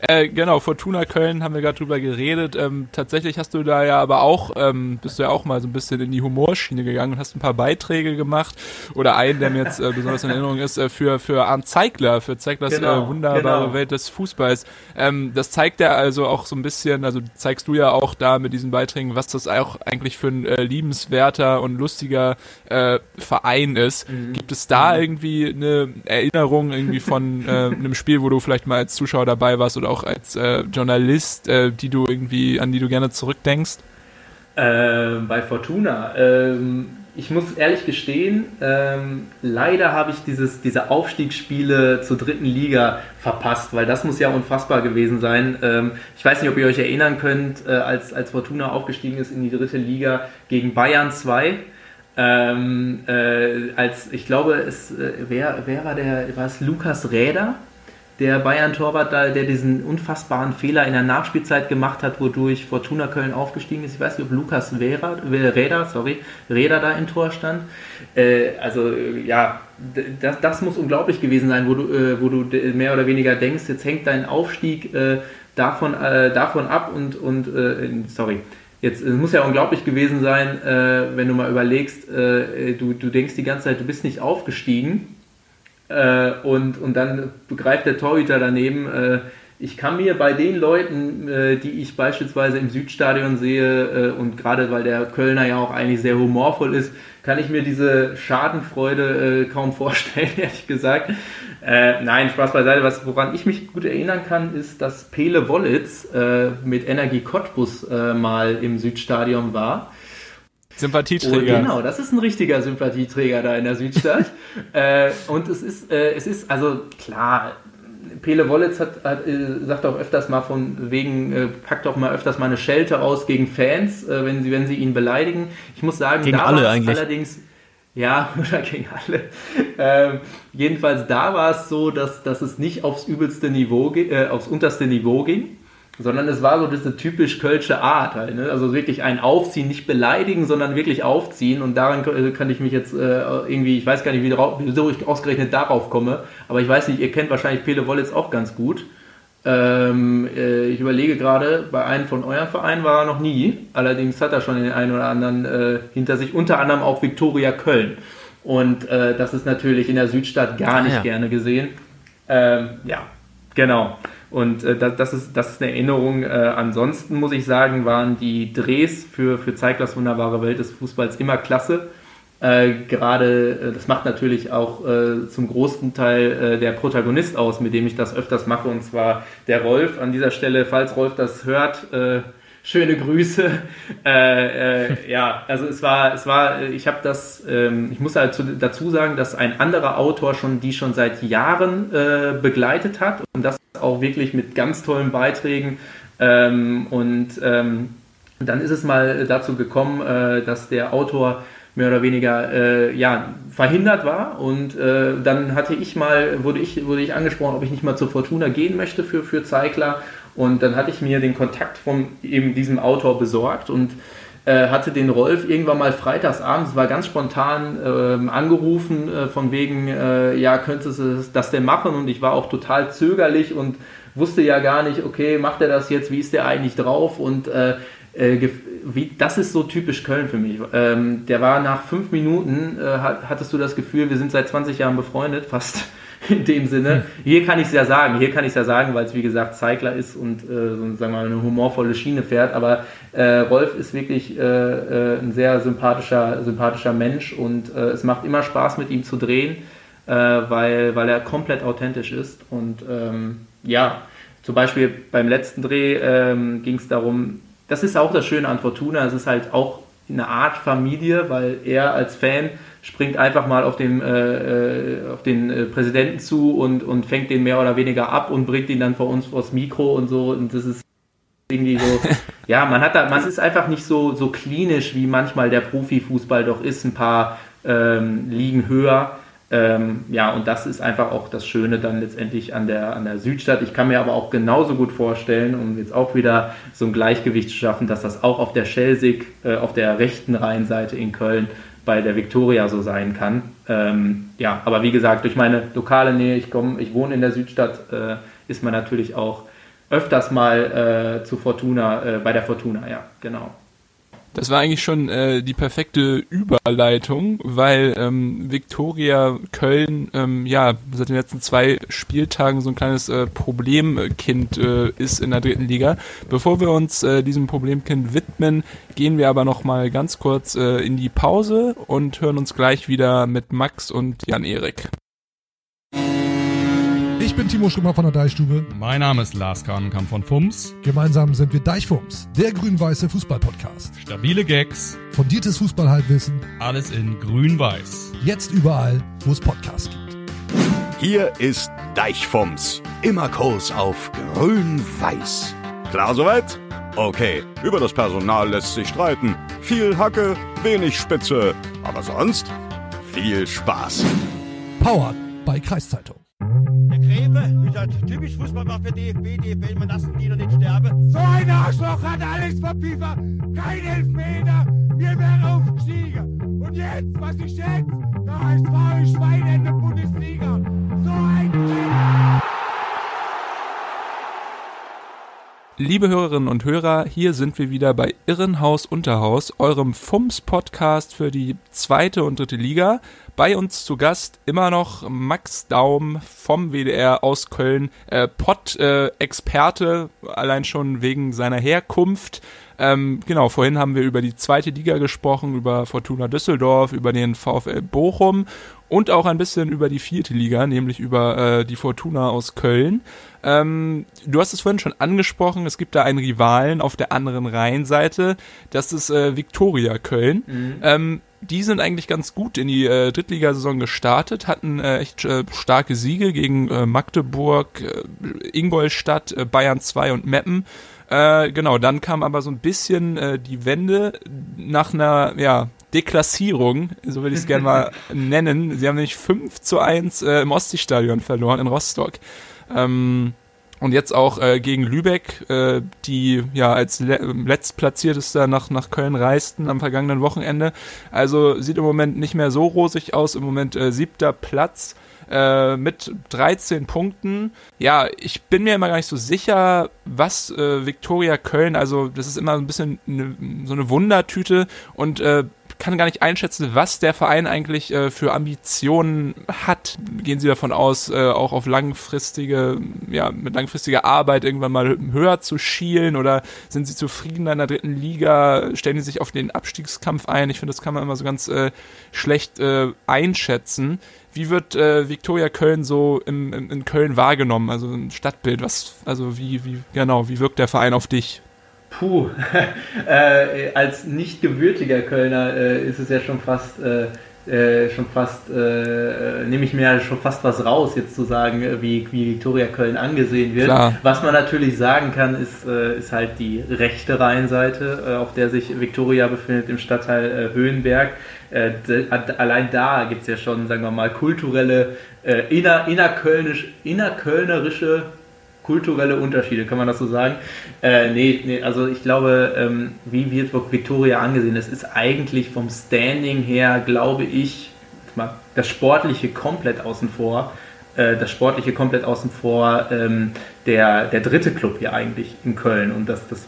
Äh, genau, Fortuna Köln haben wir gerade drüber geredet. Ähm, tatsächlich hast du da ja aber auch, ähm, bist du ja auch mal so ein bisschen in die Humorschiene gegangen und hast ein paar Beiträge gemacht. Oder einen, der mir jetzt äh, besonders in Erinnerung ist, äh, für, für Arndt Zeigler, für Zeiglers Genau, äh, wunderbare genau. Welt des Fußballs. Ähm, das zeigt ja also auch so ein bisschen, also zeigst du ja auch da mit diesen Beiträgen, was das auch eigentlich für ein äh, liebenswerter und lustiger äh, Verein ist. Mhm. Gibt es da irgendwie eine Erinnerung irgendwie von einem Spiel, wo du vielleicht mal als Zuschauer dabei warst oder auch als äh, Journalist, äh, die du irgendwie, an die du gerne zurückdenkst? Ähm, bei Fortuna. Ähm, ich muss ehrlich gestehen, ähm, leider habe ich dieses, diese Aufstiegsspiele zur dritten Liga verpasst, weil das muss ja unfassbar gewesen sein. Ähm, ich weiß nicht, ob ihr euch erinnern könnt, äh, als, als Fortuna aufgestiegen ist in die dritte Liga gegen Bayern 2. Ähm, äh, als ich glaube, es äh, wer, wer war der? War es Lukas Räder? Der Bayern-Torwart, da, der diesen unfassbaren Fehler in der Nachspielzeit gemacht hat, wodurch Fortuna Köln aufgestiegen ist. Ich weiß nicht, ob Lukas Räder, sorry, Räder da im Tor stand. Äh, also äh, ja, das, das muss unglaublich gewesen sein, wo du, äh, wo du mehr oder weniger denkst, jetzt hängt dein Aufstieg äh, davon, äh, davon ab und, und äh, sorry. Jetzt es muss ja unglaublich gewesen sein, äh, wenn du mal überlegst, äh, du, du denkst die ganze Zeit, du bist nicht aufgestiegen, äh, und, und dann begreift der Torhüter daneben, äh, ich kann mir bei den Leuten, äh, die ich beispielsweise im Südstadion sehe, äh, und gerade weil der Kölner ja auch eigentlich sehr humorvoll ist, kann ich mir diese Schadenfreude äh, kaum vorstellen, <laughs> ehrlich gesagt. Äh, nein, Spaß beiseite. Was, woran ich mich gut erinnern kann, ist, dass Pele Wollitz mit Energie Cottbus mal im Südstadion war. Sympathieträger. genau, das ist ein richtiger Sympathieträger da in der Südstadt. <laughs> äh, und es ist, äh, es ist, also klar, Pele Wollitz hat, hat, äh, sagt auch öfters mal von wegen, äh, packt auch mal öfters mal eine Schelte aus gegen Fans, äh, wenn, sie, wenn sie ihn beleidigen. Ich muss sagen, Gegen da alle war es eigentlich. allerdings. Ja, <laughs> oder gegen alle. Ähm, jedenfalls da war es so, dass, dass es nicht aufs übelste Niveau, äh, aufs unterste Niveau ging, sondern es war so diese typisch kölsche Art halt, ne? Also wirklich ein Aufziehen, nicht beleidigen, sondern wirklich aufziehen. Und daran äh, kann ich mich jetzt äh, irgendwie, ich weiß gar nicht, wie drau- wieso ich ausgerechnet darauf komme, aber ich weiß nicht, ihr kennt wahrscheinlich Pele Wollitz auch ganz gut. Ähm, äh, ich überlege gerade, bei einem von euren Vereinen war er noch nie. Allerdings hat er schon den einen oder anderen äh, hinter sich, unter anderem auch Viktoria Köln. Und äh, das ist natürlich in der Südstadt gar Ah, nicht ja. gerne gesehen. Ähm, ja, genau. Und äh, das, das, ist, das ist eine Erinnerung. Äh, ansonsten muss ich sagen, waren die Drehs für, für Zeiglers wunderbare Welt des Fußballs immer klasse. Äh, Gerade, äh, das macht natürlich auch äh, zum großen Teil äh, der Protagonist aus, mit dem ich das öfters mache, und zwar der Rolf. An dieser Stelle, falls Rolf das hört, äh, schöne Grüße. Äh, äh, ja, also es war, es war, ich habe das, ähm, ich muss halt zu, dazu sagen, dass ein anderer Autor schon die schon seit Jahren äh, begleitet hat und das auch wirklich mit ganz tollen Beiträgen. Ähm, und ähm, dann ist es mal dazu gekommen, äh, dass der Autor mehr oder weniger äh, ja, verhindert war und äh, dann hatte ich mal, wurde ich, wurde ich angesprochen, ob ich nicht mal zur Fortuna gehen möchte für, für Zeigler und dann hatte ich mir den Kontakt von eben diesem Autor besorgt und äh, hatte den Rolf irgendwann mal freitags abends, war ganz spontan ähm, angerufen äh, von wegen, äh, ja, könntest du das denn machen? Und ich war auch total zögerlich und wusste ja gar nicht, okay, macht er das jetzt, wie ist der eigentlich drauf? Und äh, äh, wie, das ist so typisch Köln für mich. Ähm, der war nach fünf Minuten, äh, hat, hattest du das Gefühl, wir sind seit 20 Jahren befreundet, fast in dem Sinne. Hier kann ich es ja sagen, hier kann ich es ja sagen, weil es wie gesagt Zeigler ist und äh, so, sagen wir mal, eine humorvolle Schiene fährt, aber äh, Rolf ist wirklich äh, äh, ein sehr sympathischer, sympathischer Mensch und äh, es macht immer Spaß mit ihm zu drehen, äh, weil, weil er komplett authentisch ist. Und ähm, ja, zum Beispiel beim letzten Dreh ähm, ging es darum, das ist auch das Schöne an Fortuna, es ist halt auch eine Art Familie, weil er als Fan springt einfach mal auf den, äh, äh, auf den äh, Präsidenten zu und, und fängt den mehr oder weniger ab und bringt ihn dann vor uns vors Mikro und so und das ist irgendwie so, <laughs> ja, man hat da, man ist einfach nicht so, so klinisch, wie manchmal der Profifußball doch ist, ein paar ähm, Ligen höher. Ähm, ja, und das ist einfach auch das Schöne dann letztendlich an der, an der Südstadt. Ich kann mir aber auch genauso gut vorstellen, um jetzt auch wieder so ein Gleichgewicht zu schaffen, dass das auch auf der Schelsig, äh, auf der rechten Rheinseite in Köln bei der Viktoria so sein kann. Ähm, ja, aber wie gesagt, durch meine lokale Nähe, ich komme, ich wohne in der Südstadt, äh, ist man natürlich auch öfters mal äh, zu Fortuna, äh, bei der Fortuna, ja, genau. Das war eigentlich schon äh, die perfekte Überleitung, weil ähm, Viktoria Köln ähm, ja seit den letzten zwei Spieltagen so ein kleines äh, Problemkind äh, ist in der dritten Liga. Bevor wir uns äh, diesem Problemkind widmen, gehen wir aber noch mal ganz kurz äh, in die Pause und hören uns gleich wieder mit Max und Jan Erik. Ich bin Timo Schrömer von der Deichstube. Mein Name ist Lars Kahnenkamp von FUMS. Gemeinsam sind wir Deichfums, der grün-weiße Fußball-Podcast. Stabile Gags. Fundiertes Fußballhalbwissen. Alles in grün-weiß. Jetzt überall, wo es Podcasts gibt. Hier ist Deichfums. Immer Kurs auf grün-weiß. Klar soweit? Okay, über das Personal lässt sich streiten. Viel Hacke, wenig Spitze. Aber sonst viel Spaß. Powered bei Kreiszeitung. Der Gräfe, wie das typisch Fußball war für DFB, DFL, man lassen die noch nicht sterben. So ein Arschloch hat Alex FIFA. Kein Elfmeter, wir wären aufgestiegen. Und jetzt, was ich schätze, da heißt es Schweine in der Bundesliga. So ein Liebe Hörerinnen und Hörer, hier sind wir wieder bei Irrenhaus Unterhaus, eurem FUMS-Podcast für die zweite und dritte Liga. Bei uns zu Gast immer noch Max Daum vom WDR aus Köln, äh, Pott-Experte, äh, allein schon wegen seiner Herkunft. Ähm, genau, vorhin haben wir über die zweite Liga gesprochen, über Fortuna Düsseldorf, über den VfL Bochum und auch ein bisschen über die vierte Liga, nämlich über äh, die Fortuna aus Köln. Ähm, du hast es vorhin schon angesprochen, es gibt da einen Rivalen auf der anderen Rheinseite, das ist äh, Viktoria Köln. Mhm. Ähm, die sind eigentlich ganz gut in die äh, Drittligasaison gestartet, hatten äh, echt äh, starke Siege gegen äh, Magdeburg, äh, Ingolstadt, äh, Bayern 2 und Meppen. Äh, genau, dann kam aber so ein bisschen äh, die Wende nach einer, ja, Deklassierung, so will ich es gerne mal <laughs> nennen. Sie haben nämlich 5 zu 1 äh, im Ostseestadion verloren in Rostock. Ähm, und jetzt auch äh, gegen Lübeck, äh, die ja als le letztplatziertester nach, nach Köln reisten am vergangenen Wochenende. Also sieht im Moment nicht mehr so rosig aus. Im Moment äh, siebter Platz äh, mit 13 Punkten. Ja, ich bin mir immer gar nicht so sicher, was äh, Viktoria Köln, also das ist immer ein bisschen ne, so eine Wundertüte und äh, kann gar nicht einschätzen, was der Verein eigentlich äh, für Ambitionen hat. Gehen Sie davon aus, äh, auch auf langfristige, ja, mit langfristiger Arbeit irgendwann mal höher zu schielen oder sind Sie zufrieden in der dritten Liga? Stellen Sie sich auf den Abstiegskampf ein? Ich finde, das kann man immer so ganz äh, schlecht äh, einschätzen. Wie wird äh, Viktoria Köln so im, im, in Köln wahrgenommen? Also ein Stadtbild, was, also wie, wie, genau, wie wirkt der Verein auf dich? Puh, <laughs> äh, als nicht gebürtiger Kölner äh, ist es ja schon fast, äh, äh schon fast, äh, nehme ich mir ja schon fast was raus, jetzt zu sagen, äh, wie, wie Viktoria Köln angesehen wird. Klar. Was man natürlich sagen kann, ist, ist halt die rechte Rheinseite, auf der sich Viktoria befindet, im Stadtteil Höhenberg. allein da gibt es ja schon, sagen wir mal, kulturelle, inner, innerkölnisch, innerkölnerische kulturelle Unterschiede, kann man das so sagen? Äh, nee, nee, also ich glaube, ähm, wie wird Victoria angesehen? Es ist eigentlich vom Standing her, glaube ich, das Sportliche komplett außen vor. Äh, das Sportliche komplett außen vor, ähm, der, der dritte Club hier eigentlich in Köln. Und das, das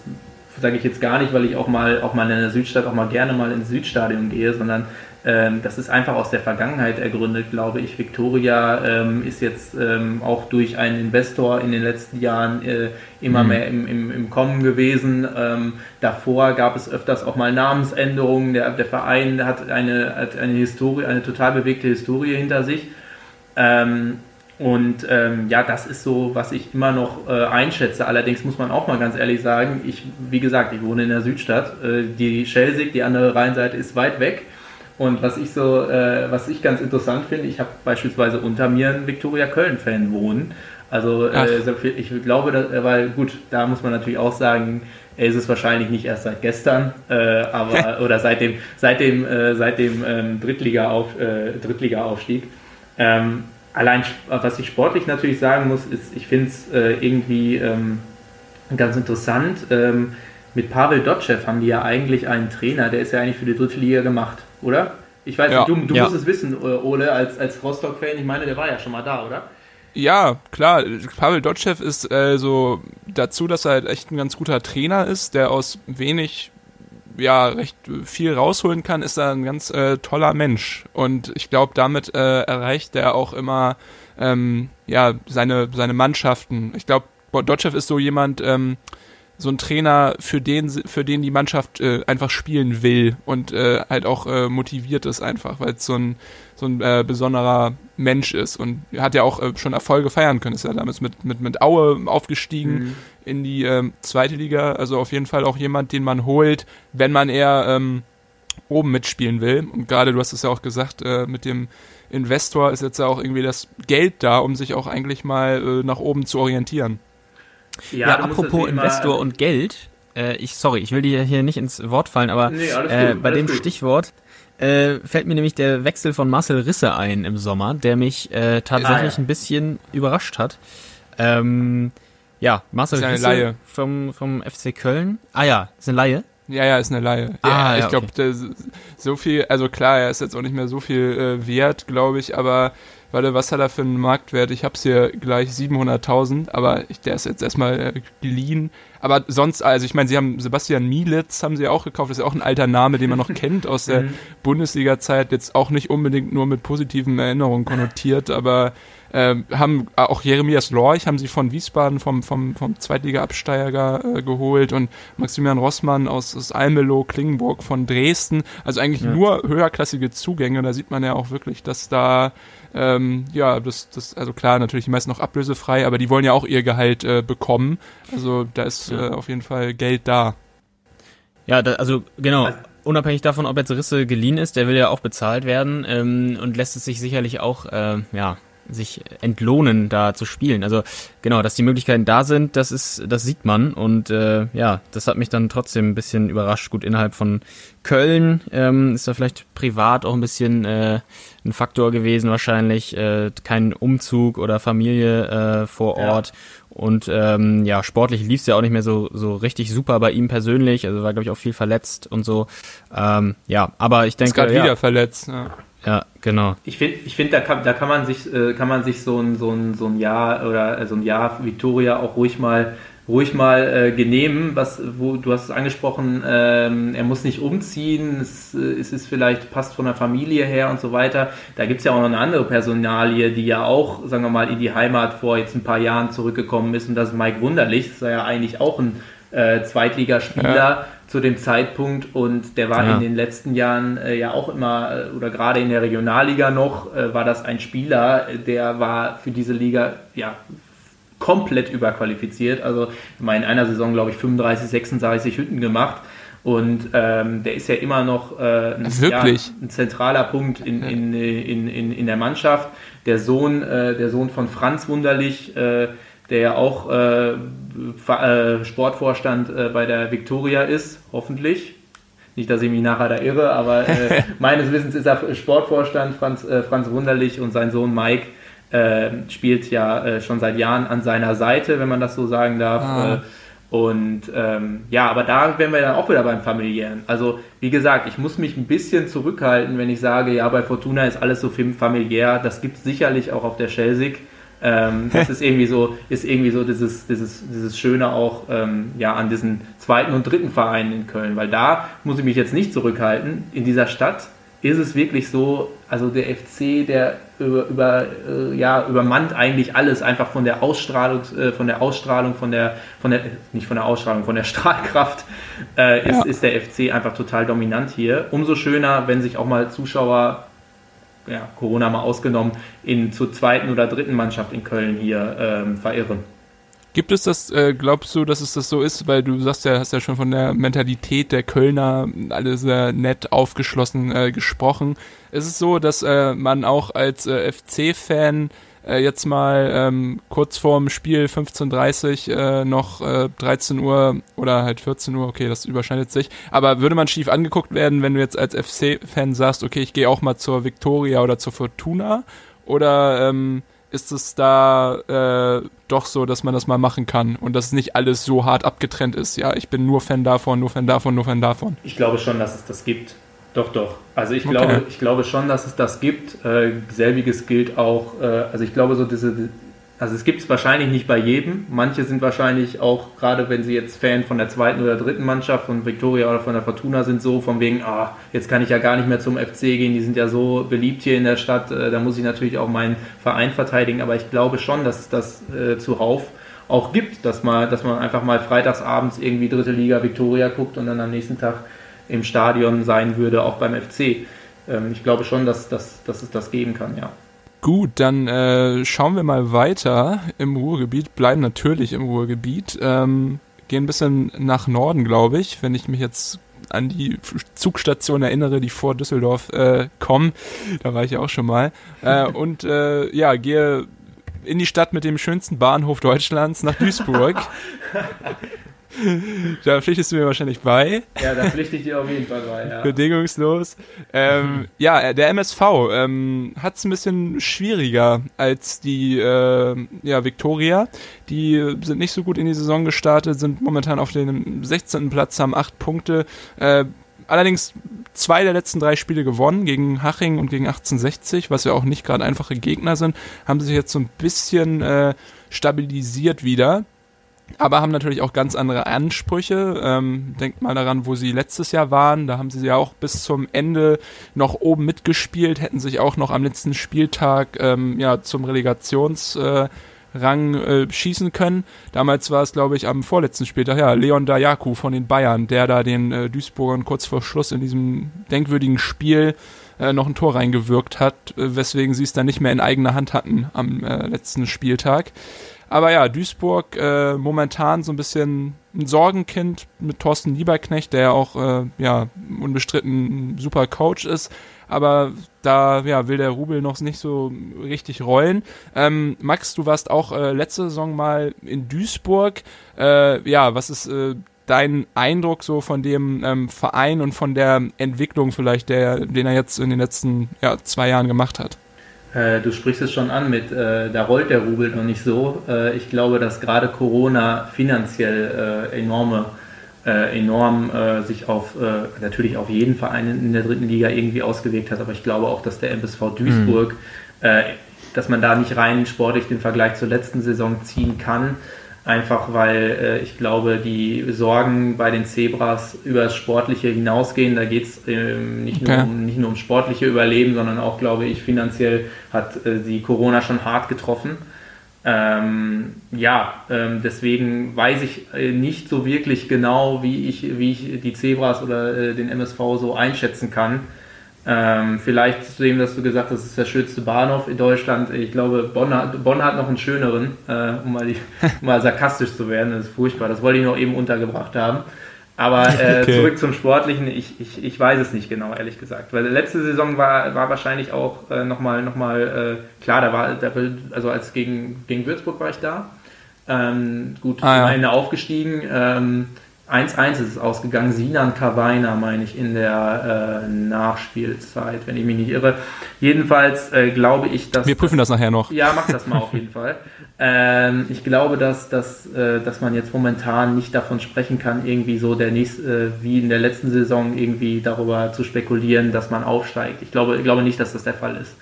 sage ich jetzt gar nicht, weil ich auch mal, auch mal in der Südstadt auch mal gerne mal ins Südstadion gehe, sondern das ist einfach aus der Vergangenheit ergründet, glaube ich. Victoria ähm, ist jetzt ähm, auch durch einen Investor in den letzten Jahren äh, immer mhm. mehr im, im, im, Kommen gewesen. Ähm, davor gab es öfters auch mal Namensänderungen. Der, der Verein hat eine, hat eine Historie, eine total bewegte Historie hinter sich. Ähm, und ähm, ja, das ist so, was ich immer noch äh, einschätze. Allerdings muss man auch mal ganz ehrlich sagen, ich, wie gesagt, ich wohne in der Südstadt. Äh, die Schelsig, die andere Rheinseite, ist weit weg. Und was ich so, äh, was ich ganz interessant finde, ich habe beispielsweise unter mir einen Viktoria Köln-Fan wohnen. Also äh, ich glaube, dass, äh, weil gut, da muss man natürlich auch sagen, er ist es wahrscheinlich nicht erst seit gestern, äh, aber <laughs> oder seit dem, seit dem, äh, seit dem ähm, Drittliga-Auf, äh, Drittliga-Aufstieg. Ähm, allein, was ich sportlich natürlich sagen muss, ist, ich finde es äh, irgendwie ähm, ganz interessant. Ähm, mit Pavel Dotschew haben die ja eigentlich einen Trainer, der ist ja eigentlich für die dritte Liga gemacht oder? Ich weiß ja. nicht, du, du ja. musst es wissen, Ole, als, als Rostock-Fan. Ich meine, der war ja schon mal da, oder? Ja, klar. Pavel Dotschew ist äh, so dazu, dass er halt echt ein ganz guter Trainer ist, der aus wenig ja recht viel rausholen kann, ist er ein ganz äh, toller Mensch. Und ich glaube, damit äh, erreicht er auch immer ähm, ja seine seine Mannschaften. Ich glaube, Dotschew ist so jemand. Ähm, so ein Trainer, für den, für den die Mannschaft äh, einfach spielen will und äh, halt auch äh, motiviert ist einfach, weil es so ein, so ein äh, besonderer Mensch ist und hat ja auch äh, schon Erfolge feiern können. Ist ja damals mit, mit, mit Aue aufgestiegen mhm. in die ähm, zweite Liga. Also auf jeden Fall auch jemand, den man holt, wenn man eher ähm, oben mitspielen will. Und gerade, du hast es ja auch gesagt, äh, mit dem Investor ist jetzt ja auch irgendwie das Geld da, um sich auch eigentlich mal äh, nach oben zu orientieren. Ja, ja apropos Investor und Geld, äh, ich, sorry, ich will dir hier nicht ins Wort fallen, aber nee, äh, bei dem gut. Stichwort äh, fällt mir nämlich der Wechsel von Marcel Risse ein im Sommer, der mich äh, tatsächlich ah, ja. ein bisschen überrascht hat. Ähm, ja, Marcel Risse Laie. Vom, vom FC Köln. Ah ja, ist eine Laie. Ja, ja, ist eine Laie. Ah, ja, ich glaube, okay. so viel, also klar, er ist jetzt auch nicht mehr so viel äh, wert, glaube ich, aber warte, was hat er für einen Marktwert? Ich hab's hier gleich 700.000, aber ich, der ist jetzt erstmal äh, geliehen. Aber sonst, also ich meine, sie haben Sebastian Mielitz haben sie auch gekauft, das ist ja auch ein alter Name, den man noch <laughs> kennt aus der mhm. Bundesliga-Zeit, jetzt auch nicht unbedingt nur mit positiven Erinnerungen konnotiert, aber äh, haben auch Jeremias Lorch haben sie von Wiesbaden vom, vom, vom Zweitliga-Absteiger äh, geholt und Maximilian Rossmann aus, aus Almelo, Klingenburg von Dresden. Also eigentlich ja. nur höherklassige Zugänge. Da sieht man ja auch wirklich, dass da ähm, ja, das, das, also klar, natürlich die meisten noch ablösefrei, aber die wollen ja auch ihr Gehalt äh, bekommen. Also da ist ja. äh, auf jeden Fall Geld da. Ja, da, also genau. Unabhängig davon, ob jetzt Risse geliehen ist, der will ja auch bezahlt werden ähm, und lässt es sich sicherlich auch äh, ja sich entlohnen, da zu spielen. Also genau, dass die Möglichkeiten da sind, das ist, das sieht man und äh, ja, das hat mich dann trotzdem ein bisschen überrascht. Gut, innerhalb von Köln ähm, ist da vielleicht privat auch ein bisschen äh, ein Faktor gewesen wahrscheinlich, äh, kein Umzug oder Familie äh, vor Ort. Ja. Und ähm, ja, sportlich lief es ja auch nicht mehr so, so richtig super bei ihm persönlich. Also war, glaube ich, auch viel verletzt und so. Ähm, ja, aber ich denke. Ist gerade ja, wieder verletzt. Ja. Ja, genau. Ich finde, ich find, da, kann, da kann man sich, äh, kann man sich so ein, so ein, so ein Jahr oder äh, so ein Jahr Victoria auch ruhig mal ruhig mal äh, genehmen, was, wo du hast es angesprochen, ähm, er muss nicht umziehen, es, äh, es ist vielleicht, passt von der Familie her und so weiter. Da gibt es ja auch noch eine andere Personalie, die ja auch, sagen wir mal, in die Heimat vor jetzt ein paar Jahren zurückgekommen ist und das ist Mike Wunderlich, das war ja eigentlich auch ein äh, Zweitligaspieler ja. Zu dem Zeitpunkt und der war ja. in den letzten Jahren äh, ja auch immer äh, oder gerade in der Regionalliga noch äh, war das ein Spieler, der war für diese Liga ja komplett überqualifiziert. Also in einer Saison glaube ich 35, 36 Hütten gemacht. Und ähm, der ist ja immer noch äh, ein, ja, ein, zentraler Punkt in, in, in, in, in der Mannschaft. Der Sohn, äh, der Sohn von Franz Wunderlich, äh, der ja auch äh, äh, Sportvorstand äh, bei der Victoria ist, hoffentlich. Nicht, dass ich mich nachher da irre, aber äh, <laughs> meines Wissens ist er Sportvorstand, Franz, äh, Franz Wunderlich und sein Sohn Mike äh, spielt ja schon seit Jahren an seiner Seite, wenn man das so sagen darf. Ah. Und ähm, ja, aber da wären wir dann auch wieder beim familiären. Also wie gesagt, ich muss mich ein bisschen zurückhalten, wenn ich sage, ja, bei Fortuna ist alles so familiär. Das gibt es sicherlich auch auf der Schelsig. Ähm, das ist irgendwie so, ist irgendwie so dieses, dieses, dieses Schöne auch ähm, ja, an diesen zweiten und dritten Vereinen in Köln, weil da muss ich mich jetzt nicht zurückhalten. In dieser Stadt ist es wirklich so, also der FC, der über, über äh, ja, übermannt eigentlich alles einfach von der Ausstrahlung, äh, von der Ausstrahlung, von der, von der, nicht von der Ausstrahlung, von der Strahlkraft äh, ist, ja. ist der FC einfach total dominant hier. Umso schöner, wenn sich auch mal Zuschauer ja, Corona mal ausgenommen, in zur zweiten oder dritten Mannschaft in Köln hier ähm, verirren. Gibt es das, äh, glaubst du, dass es das so ist, weil du sagst ja, hast ja schon von der Mentalität der Kölner alle sehr nett aufgeschlossen äh, gesprochen. Ist es so, dass äh, man auch als äh, FC-Fan äh, jetzt mal ähm, kurz vorm Spiel 15.30 äh, noch äh, 13 Uhr oder halt 14 Uhr, okay, das überschneidet sich. Aber würde man schief angeguckt werden, wenn du jetzt als FC-Fan sagst, okay, ich gehe auch mal zur Victoria oder zur Fortuna? Oder ähm, ist es da äh, doch so, dass man das mal machen kann und dass nicht alles so hart abgetrennt ist? Ja, ich bin nur Fan davon, nur Fan davon, nur Fan davon. Ich glaube schon, dass es das gibt. Doch, doch. Also ich glaube, ich glaube schon, dass es das gibt. Äh, selbiges gilt auch, äh, also ich glaube so diese, Also es gibt es wahrscheinlich nicht bei jedem. Manche sind wahrscheinlich auch, gerade wenn sie jetzt Fan von der zweiten oder dritten Mannschaft, von Victoria oder von der Fortuna sind, so von wegen, ah, jetzt kann ich ja gar nicht mehr zum FC gehen, die sind ja so beliebt hier in der Stadt, äh, da muss ich natürlich auch meinen Verein verteidigen. Aber ich glaube schon, dass es das äh, zuhauf auch gibt, dass man, dass man einfach mal freitagsabends irgendwie dritte Liga Victoria guckt und dann am nächsten Tag im Stadion sein würde, auch beim FC. Ähm, ich glaube schon, dass, dass, dass es das geben kann, ja. Gut, dann äh, schauen wir mal weiter im Ruhrgebiet, bleiben natürlich im Ruhrgebiet, ähm, gehen ein bisschen nach Norden, glaube ich, wenn ich mich jetzt an die Zugstation erinnere, die vor Düsseldorf äh, kommen. Da war ich ja auch schon mal. Äh, <laughs> und äh, ja, gehe in die Stadt mit dem schönsten Bahnhof Deutschlands nach Duisburg. <laughs> <laughs> da pflichtest du mir wahrscheinlich bei. Ja, da pflichte ich dir auf jeden Fall bei, ja. Bedingungslos. Ähm, ja, der MSV ähm, hat es ein bisschen schwieriger als die äh, ja, Victoria. Die sind nicht so gut in die Saison gestartet, sind momentan auf dem 16. Platz, haben acht Punkte. Äh, allerdings zwei der letzten drei Spiele gewonnen, gegen Haching und gegen 1860, was ja auch nicht gerade einfache Gegner sind, haben sich jetzt so ein bisschen äh, stabilisiert wieder aber haben natürlich auch ganz andere Ansprüche. Ähm, denkt mal daran, wo sie letztes Jahr waren. Da haben sie ja auch bis zum Ende noch oben mitgespielt, hätten sich auch noch am letzten Spieltag ähm, ja zum Relegationsrang äh, äh, schießen können. Damals war es, glaube ich, am vorletzten Spieltag, ja, Leon Dayaku von den Bayern, der da den äh, Duisburgern kurz vor Schluss in diesem denkwürdigen Spiel äh, noch ein Tor reingewirkt hat, äh, weswegen sie es dann nicht mehr in eigener Hand hatten am äh, letzten Spieltag. Aber ja, Duisburg äh, momentan so ein bisschen ein Sorgenkind mit Thorsten Lieberknecht, der ja auch äh, ja, unbestritten ein super Coach ist. Aber da ja, will der Rubel noch nicht so richtig rollen. Ähm, Max, du warst auch äh, letzte Saison mal in Duisburg. Äh, ja, was ist äh, dein Eindruck so von dem ähm, Verein und von der Entwicklung vielleicht, der, den er jetzt in den letzten ja, zwei Jahren gemacht hat? Äh, du sprichst es schon an mit, äh, da rollt der Rubel noch nicht so. Äh, ich glaube, dass gerade Corona finanziell äh, enorme, äh, enorm sich auf, natürlich auf jeden Verein in der dritten Liga irgendwie ausgewirkt hat, aber ich glaube auch, dass der MSV Duisburg, mhm. dass man da nicht rein sportlich den Vergleich zur letzten Saison ziehen kann einfach weil äh, ich glaube, die Sorgen bei den Zebras über das Sportliche hinausgehen. Da geht es ähm, nicht, okay. nur um, nicht nur um sportliche Überleben, sondern auch, glaube ich, finanziell hat äh, die Corona schon hart getroffen. Ähm, ja, ähm, deswegen weiß ich äh, nicht so wirklich genau, wie ich, wie ich die Zebras oder äh, den MSV so einschätzen kann. Ähm, vielleicht zu dem, dass du gesagt hast, das ist der schönste Bahnhof in Deutschland. Ich glaube, Bonn hat, Bonn hat noch einen schöneren, äh, um, mal die, <laughs> um, mal sarkastisch zu werden. Das ist furchtbar. Das wollte ich noch eben untergebracht haben. Aber äh, <laughs> okay. zurück zum Sportlichen, ich, ich, ich weiß es nicht genau, ehrlich gesagt. Weil letzte Saison war, war wahrscheinlich auch äh, nochmal, noch mal, äh, klar, da war, da, also als gegen, gegen Würzburg war ich da. Ähm, gut, ah, ja. Ende aufgestiegen. Ähm, 1-1 ist es ausgegangen. Sinan Kawainer, meine ich, in der äh, Nachspielzeit, wenn ich mich nicht irre. Jedenfalls äh, glaube ich, dass. Wir prüfen das, das, nachher noch. Ja, mach das mal auf jeden Fall. Ähm, ich glaube, dass, dass, äh, dass man jetzt momentan nicht davon sprechen kann, irgendwie so der nächste, äh, wie in der letzten Saison irgendwie darüber zu spekulieren, dass man aufsteigt. Ich glaube, ich glaube nicht, dass das der Fall ist.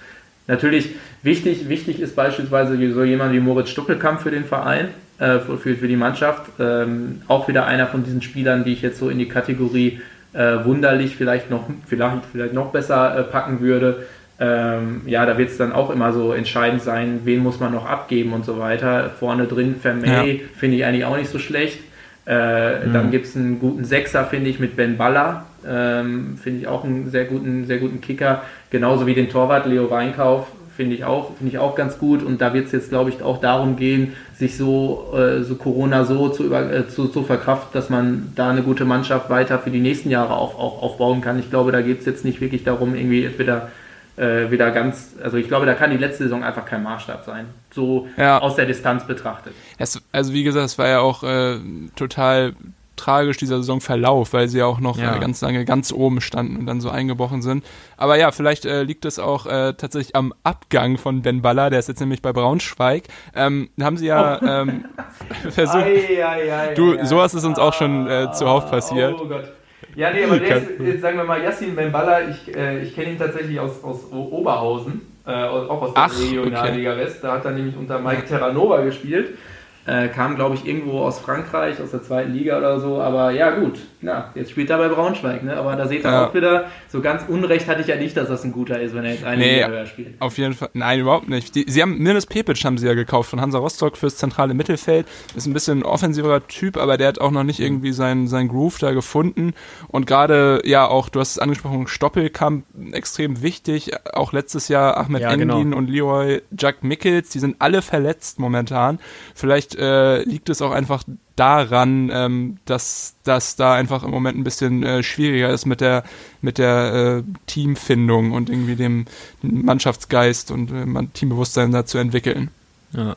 Natürlich, wichtig, wichtig ist beispielsweise so jemand wie Moritz Stuckelkamp für den Verein äh, für, für die Mannschaft. Ähm, auch wieder einer von diesen Spielern, die ich jetzt so in die Kategorie äh, wunderlich vielleicht noch, vielleicht, vielleicht noch besser äh, packen würde. Ähm, ja, da wird es dann auch immer so entscheidend sein, wen muss man noch abgeben und so weiter. Vorne drin Vermey ja. finde ich eigentlich auch nicht so schlecht. Äh, mhm. Dann gibt es einen guten Sechser, finde ich, mit Ben Baller. Ähm, finde ich auch einen sehr guten, sehr guten Kicker. Genauso wie den Torwart Leo Weinkauf finde ich auch, finde ich auch ganz gut. Und da wird es jetzt, glaube ich, auch darum gehen, sich so, äh, so Corona so zu, über, äh, zu, zu verkraften, dass man da eine gute Mannschaft weiter für die nächsten Jahre auf, auf, aufbauen kann. Ich glaube, da geht es jetzt nicht wirklich darum, irgendwie wieder äh, wieder ganz, also ich glaube, da kann die letzte Saison einfach kein Maßstab sein, so ja. aus der Distanz betrachtet. Es, also wie gesagt, es war ja auch äh, total tragisch dieser Saisonverlauf, weil sie ja auch noch ja. äh, ganz lange ganz oben standen und dann so eingebrochen sind. Aber ja, vielleicht äh, liegt es auch äh, tatsächlich am Abgang von Ben Baller, der ist jetzt nämlich bei Braunschweig. Ähm, haben sie ja oh. ähm, <laughs> versucht. Ei, ei, ei, du, sowas ist uns auch schon äh, zuhauf passiert. Oh Gott. Ja, nee, aber der ist, sagen wir mal, Yassin Ben Baller, ich, äh, ich kenne ihn tatsächlich aus, aus Oberhausen. äh, auch aus der Ach, Regionalliga okay. West. Da hat er nämlich unter Mike Terranova gespielt. Äh, kam, glaube ich, irgendwo aus Frankreich, aus der zweiten Liga oder so. Aber ja, gut. Na, jetzt spielt er bei Braunschweig. Ne? Aber da seht ihr Ja. auch wieder, so ganz Unrecht hatte ich ja nicht, dass das ein guter ist, wenn er jetzt eine Nee, höher spielt. auf jeden Fall. Nein, überhaupt nicht. Die, sie haben Mirnes Pepic haben sie ja gekauft von Hansa Rostock fürs zentrale Mittelfeld. Ist ein bisschen ein offensiverer Typ, aber der hat auch noch nicht irgendwie sein, sein Groove da gefunden. Und gerade, ja, auch, du hast es angesprochen, Stoppelkamp, extrem wichtig. Auch letztes Jahr Ahmed Ja, Engin genau. und Leroy Jack Mickels, die sind alle verletzt momentan. Vielleicht äh, liegt es auch einfach daran, ähm, dass das da einfach im Moment ein bisschen äh, schwieriger ist mit der mit der äh, Teamfindung und irgendwie dem, Mannschaftsgeist und äh, Teambewusstsein da zu entwickeln. Ja.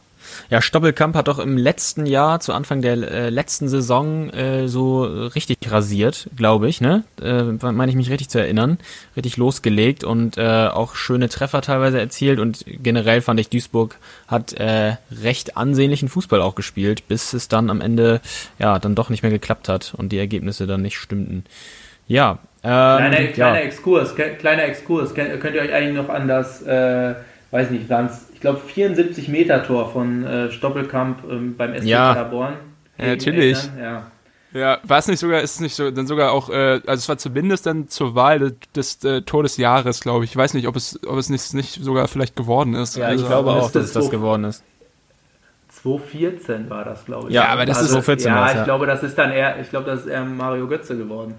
Ja, Stoppelkamp hat doch im letzten Jahr, zu Anfang der äh, letzten Saison, äh, so richtig rasiert, glaube ich, ne? Äh, meine ich mich richtig zu erinnern. Richtig losgelegt und äh, auch schöne Treffer teilweise erzielt und generell fand ich, Duisburg hat äh, recht ansehnlichen Fußball auch gespielt, bis es dann am Ende ja dann doch nicht mehr geklappt hat und die Ergebnisse dann nicht stimmten. Ja, ähm, Kleiner, ja. kleiner Exkurs, kleiner Exkurs. Könnt ihr euch eigentlich noch an das, äh, weiß nicht, waren's, ich glaube 74 Meter Tor von äh, Stoppelkamp ähm, beim SC Ja. Paderborn? Ja, natürlich. Eltern? Ja. Ja, war es nicht sogar, ist es nicht so, dann sogar auch, äh, also es war zumindest dann zur Wahl des, des äh, Tor des Jahres, glaube ich. Ich weiß nicht, ob es, ob es nicht, nicht sogar vielleicht geworden ist. ja, also, ich glaube auch, dass es das geworden ist. 2014 war das, glaube ich. Ja, aber das ist 2014 Ja, war's, ich ja. glaube, das ist dann eher, ich glaube, das ist eher Mario Götze geworden.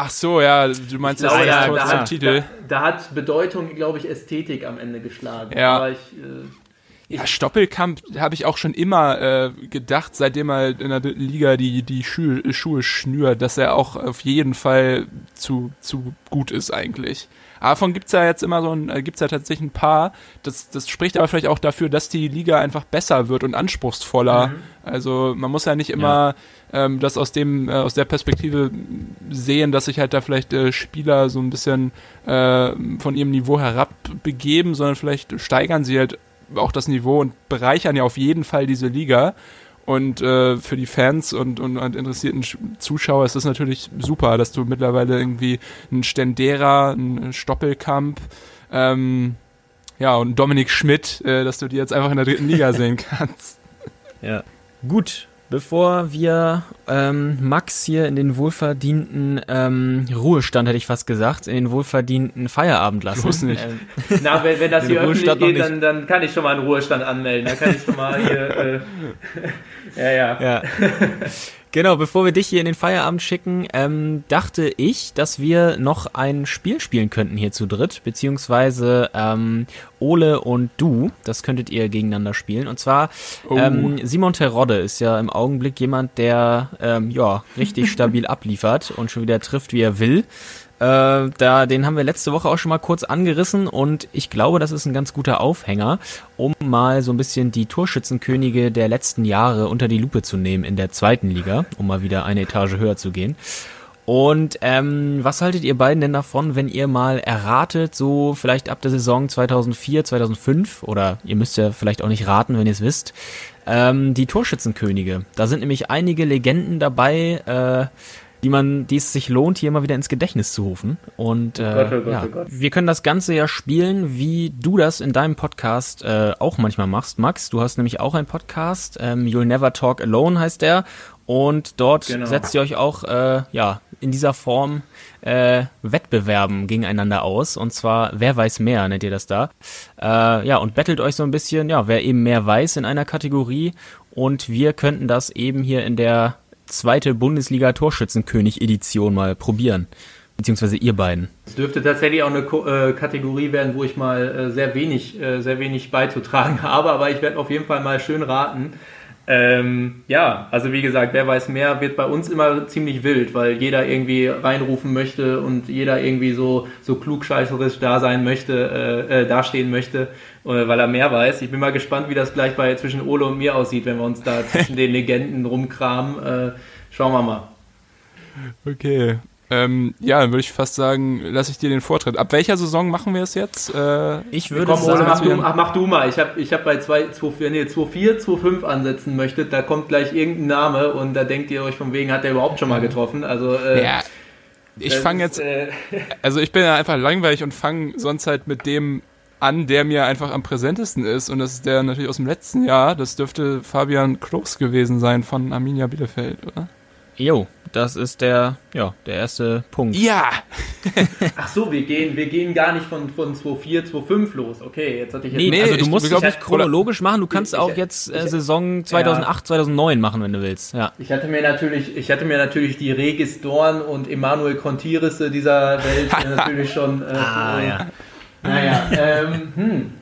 Ach so, ja, du meinst Ich das, da, Tor da, zum hat, Titel. Da, da hat Bedeutung, glaube ich, Ästhetik am Ende geschlagen. Ja. Ich, äh, Ja, Stoppelkamp habe ich auch schon immer äh, gedacht, seitdem er in der dritten Liga die, die Schuhe, Schuhe schnürt, dass er auch auf jeden Fall zu, zu gut ist eigentlich. Aber davon gibt's ja jetzt immer so ein, äh, gibt's ja tatsächlich ein paar. Das, das spricht aber vielleicht auch dafür, dass die Liga einfach besser wird und anspruchsvoller. Also man muss ja nicht immer ähm, das aus dem, äh, aus der Perspektive sehen, dass sich halt da vielleicht äh, Spieler so ein bisschen äh, von ihrem Niveau herabbegeben, sondern vielleicht steigern sie halt auch das Niveau und bereichern ja auf jeden Fall diese Liga. Und äh, für die Fans und, und, und interessierten Sch- Zuschauer ist das natürlich super, dass du mittlerweile irgendwie einen Stendera, einen Stoppelkamp, ähm, ja, und Dominik Schmidt, äh, dass du die jetzt einfach in der dritten Liga <laughs> sehen kannst. Ja. Gut, bevor wir ähm, Max hier in den wohlverdienten ähm, Ruhestand, hätte ich fast gesagt, in den wohlverdienten Feierabend lassen. Bloß nicht. Ähm, <laughs> na, wenn, wenn das hier öffentlich Ruhestand noch geht, dann, dann kann ich schon mal einen Ruhestand anmelden. Dann kann ich schon mal hier, äh, <laughs> ja, ja. ja. <laughs> Genau, bevor wir dich hier in den Feierabend schicken, ähm, dachte ich, dass wir noch ein Spiel spielen könnten hier zu dritt, beziehungsweise ähm, Ole und du, das könntet ihr gegeneinander spielen. Und zwar Oh. ähm, Simon Terodde ist ja im Augenblick jemand, der ähm, ja richtig <laughs> stabil abliefert und schon wieder trifft, wie er will. Äh, da, den haben wir letzte Woche auch schon mal kurz angerissen und ich glaube, das ist ein ganz guter Aufhänger, um mal so ein bisschen die Torschützenkönige der letzten Jahre unter die Lupe zu nehmen in der zweiten Liga, um mal wieder eine Etage höher zu gehen. Und ähm, was haltet ihr beiden denn davon, wenn ihr mal erratet, so vielleicht ab der Saison 2004, 2005 oder ihr müsst ja vielleicht auch nicht raten, wenn ihr es wisst, ähm, die Torschützenkönige. Da sind nämlich einige Legenden dabei, äh, die man, die es sich lohnt, hier mal wieder ins Gedächtnis zu rufen. Und äh, Gott, oh Gott, ja, oh Gott. wir können das Ganze ja spielen, wie du das in deinem Podcast äh, auch manchmal machst, Max. Du hast nämlich auch einen Podcast, ähm, You'll Never Talk Alone heißt der. Und dort Genau. setzt ihr euch auch äh, ja in dieser Form äh, Wettbewerben gegeneinander aus. Und zwar Wer weiß mehr nennt ihr das da. Äh, ja und bettelt euch so ein bisschen, ja wer eben mehr weiß in einer Kategorie. Und wir könnten das eben hier in der zweite Bundesliga Torschützenkönig Edition mal probieren. Beziehungsweise ihr beiden. Es dürfte tatsächlich auch eine Ko äh, Kategorie werden, wo ich mal äh, sehr wenig, äh, sehr wenig beizutragen <laughs> habe, aber ich werde auf jeden Fall mal schön raten. Ähm, ja, also wie gesagt, wer weiß mehr, wird bei uns immer ziemlich wild, weil jeder irgendwie reinrufen möchte und jeder irgendwie so, so klugscheißerisch da sein möchte, äh, äh, dastehen möchte, weil er mehr weiß. Ich bin mal gespannt, wie das gleich bei zwischen Ole und mir aussieht, wenn wir uns da <laughs> zwischen den Legenden rumkramen. Äh, schauen wir mal. Okay. Ähm, ja, dann würde ich fast sagen, lasse ich dir den Vortritt. Ab welcher Saison machen wir es jetzt? Äh, Ich würde Komm, Ole, sagen, mach du, ach, mach du mal. Ich habe ich hab bei 2, 2, 4, nee, 2, 4, 2, 5 ansetzen möchtet, da kommt gleich irgendein Name und da denkt ihr euch von wegen, hat der überhaupt schon mal getroffen? Also, äh, ja, ich fange jetzt, Äh, also ich bin ja einfach langweilig und fange sonst halt mit dem an, der mir einfach am präsentesten ist. Und das ist der natürlich aus dem letzten Jahr. Das dürfte Fabian Klos gewesen sein von Arminia Bielefeld, oder? Jo, das ist der, ja, der erste Punkt. Ja! <laughs> Ach so, wir gehen, wir gehen gar nicht von, von 2-4, 2-5 los. Okay, jetzt hatte ich jetzt. Nee, Nee, also du ich- musst ich es ich- chronologisch machen, du kannst ich- auch ich- jetzt äh, ich- Saison 2008, 2009 machen, wenn du willst. Ja. Ich hatte mir natürlich, ich hatte mir natürlich die Regis Dorn und Emanuel Contirisse dieser Welt <laughs> natürlich schon. Äh, Ah, ja. Naja, ähm, hm.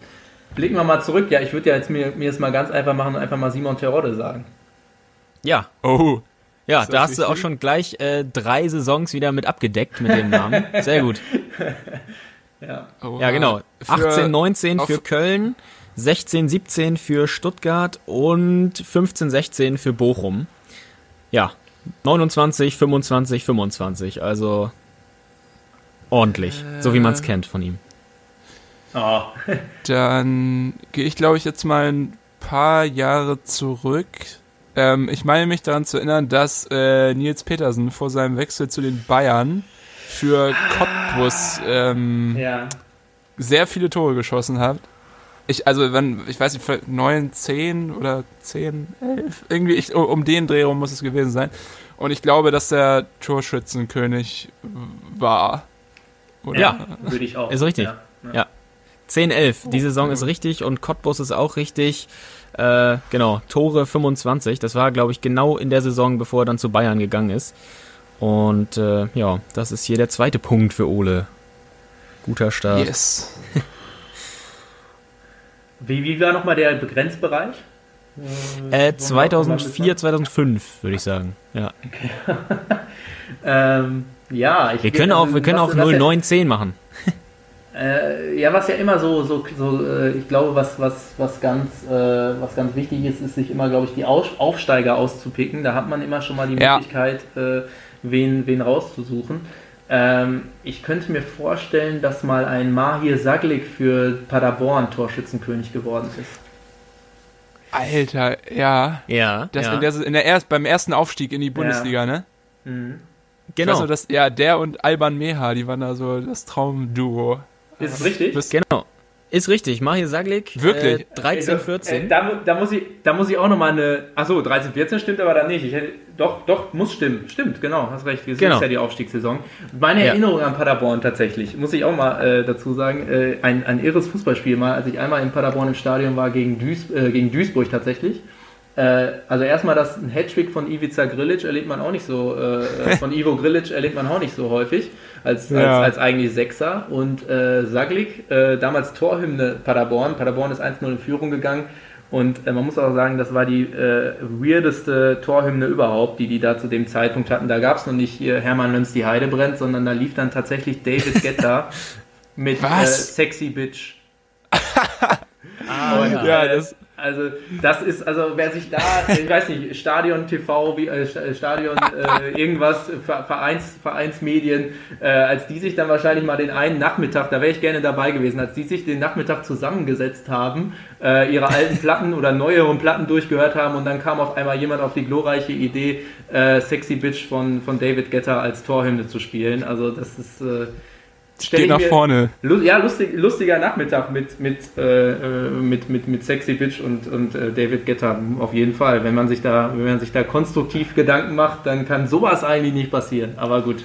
Blicken wir mal zurück. Ja, ich würde ja jetzt mir, mir es mal ganz einfach machen und einfach mal Simon Terodde sagen. Ja, Oh. ja, da hast du auch schon gleich äh, drei Saisons wieder mit abgedeckt mit dem Namen. Sehr gut. <laughs> Ja. Oha. Ja, genau. Für- 18, 19 auf- für Köln, 16, 17 für Stuttgart und 15, 16 für Bochum. Ja, 29, 25, 25. Also ordentlich, so wie man es kennt von ihm. Oh. <laughs> Dann gehe ich, glaube ich, jetzt mal ein paar Jahre zurück. Ähm, ich meine mich daran zu erinnern, dass äh, Nils Petersen vor seinem Wechsel zu den Bayern für Cottbus ähm, Ja. sehr viele Tore geschossen hat. Ich, also, wenn, ich weiß nicht, vielleicht 9, 10 oder 10, 11, irgendwie, ich, um den Dreh rum muss es gewesen sein. Und ich glaube, dass der Torschützenkönig war. Oder? Ja. Würde ich auch. Ist richtig. Ja. Ja. 10, 11. Die Saison ist richtig und Cottbus ist auch richtig. Äh, genau, Tore 25. Das war, glaube ich, genau in der Saison, bevor er dann zu Bayern gegangen ist. Und äh, ja, das ist hier der zweite Punkt für Ole. Guter Start. Yes. <laughs> Wie, wie war nochmal der Begrenzbereich? Äh, 2004, 2005, würde ich sagen. Ja. <laughs> Ähm, ja, ich Wir können auch, wir können auch 0910 machen. Äh, ja, was ja immer so, so, so äh, ich glaube, was, was, was, ganz, äh, was ganz wichtig ist, ist sich immer, glaube ich, die Aus Aufsteiger auszupicken. Da hat man immer schon mal die Ja. Möglichkeit, äh, wen, wen rauszusuchen. Ähm, ich könnte mir vorstellen, dass mal ein Mahir Saglik für Paderborn Torschützenkönig geworden ist. Alter, ja. Ja, Das ja. in der, in der erst, beim ersten Aufstieg in die Bundesliga, ne? Mhm. Genau. noch, dass, ja, der und Alban Meha, die waren da so das Traumduo. Ist es richtig? Genau. Ist richtig. Mahir Saglik. Wirklich? Äh, 13, Äh, 14. da, mu- da, muss ich, da muss ich auch nochmal eine. Achso, 13, 14 stimmt aber dann nicht. Ich hätte, doch, doch, muss stimmen. Stimmt, genau, hast recht. Das Genau. ist ja die Aufstiegssaison. Meine Ja. Erinnerung an Paderborn tatsächlich, muss ich auch mal äh, dazu sagen, äh, ein, ein irres Fußballspiel mal, als ich einmal in Paderborn im Stadion war gegen, Duis, äh, gegen Duisburg tatsächlich. Äh, also erstmal das ein Hattrick von Ivica Grilic erlebt man auch nicht so, äh, äh, von Ivo Grilic erlebt man auch nicht so häufig als, Ja. als, als eigentlich Sechser. Und äh, Saglik, äh, damals Torhymne Paderborn. Paderborn ist 1-0 in Führung gegangen. Und äh, man muss auch sagen, das war die äh, weirdeste Torhymne überhaupt, die die da zu dem Zeitpunkt hatten. Da gab es noch nicht hier Hermann Löns die Heide brennt, sondern da lief dann tatsächlich David Guetta <laughs> mit äh? Sexy Bitch. <laughs> Ah, Und, ja. Ja, äh, das- also das ist, also wer sich da, ich weiß nicht, Stadion TV, wie, äh, Sta- Stadion äh, <laughs> irgendwas, Ver- Vereins, Vereinsmedien, äh, als die sich dann wahrscheinlich mal den einen Nachmittag, da wäre ich gerne dabei gewesen, als die sich den Nachmittag zusammengesetzt haben, äh, ihre alten Platten oder neueren Platten durchgehört haben und dann kam auf einmal jemand auf die glorreiche Idee, äh, Sexy Bitch von, von David Guetta als Torhymne zu spielen. Also das ist... Ich nach vorne. Lu- Ja, lustig, lustiger Nachmittag mit, mit, äh, äh, mit, mit, mit Sexy Bitch und, und äh, David Guetta, auf jeden Fall. Wenn man, sich da, wenn man sich da konstruktiv Gedanken macht, dann kann sowas eigentlich nicht passieren. Aber gut.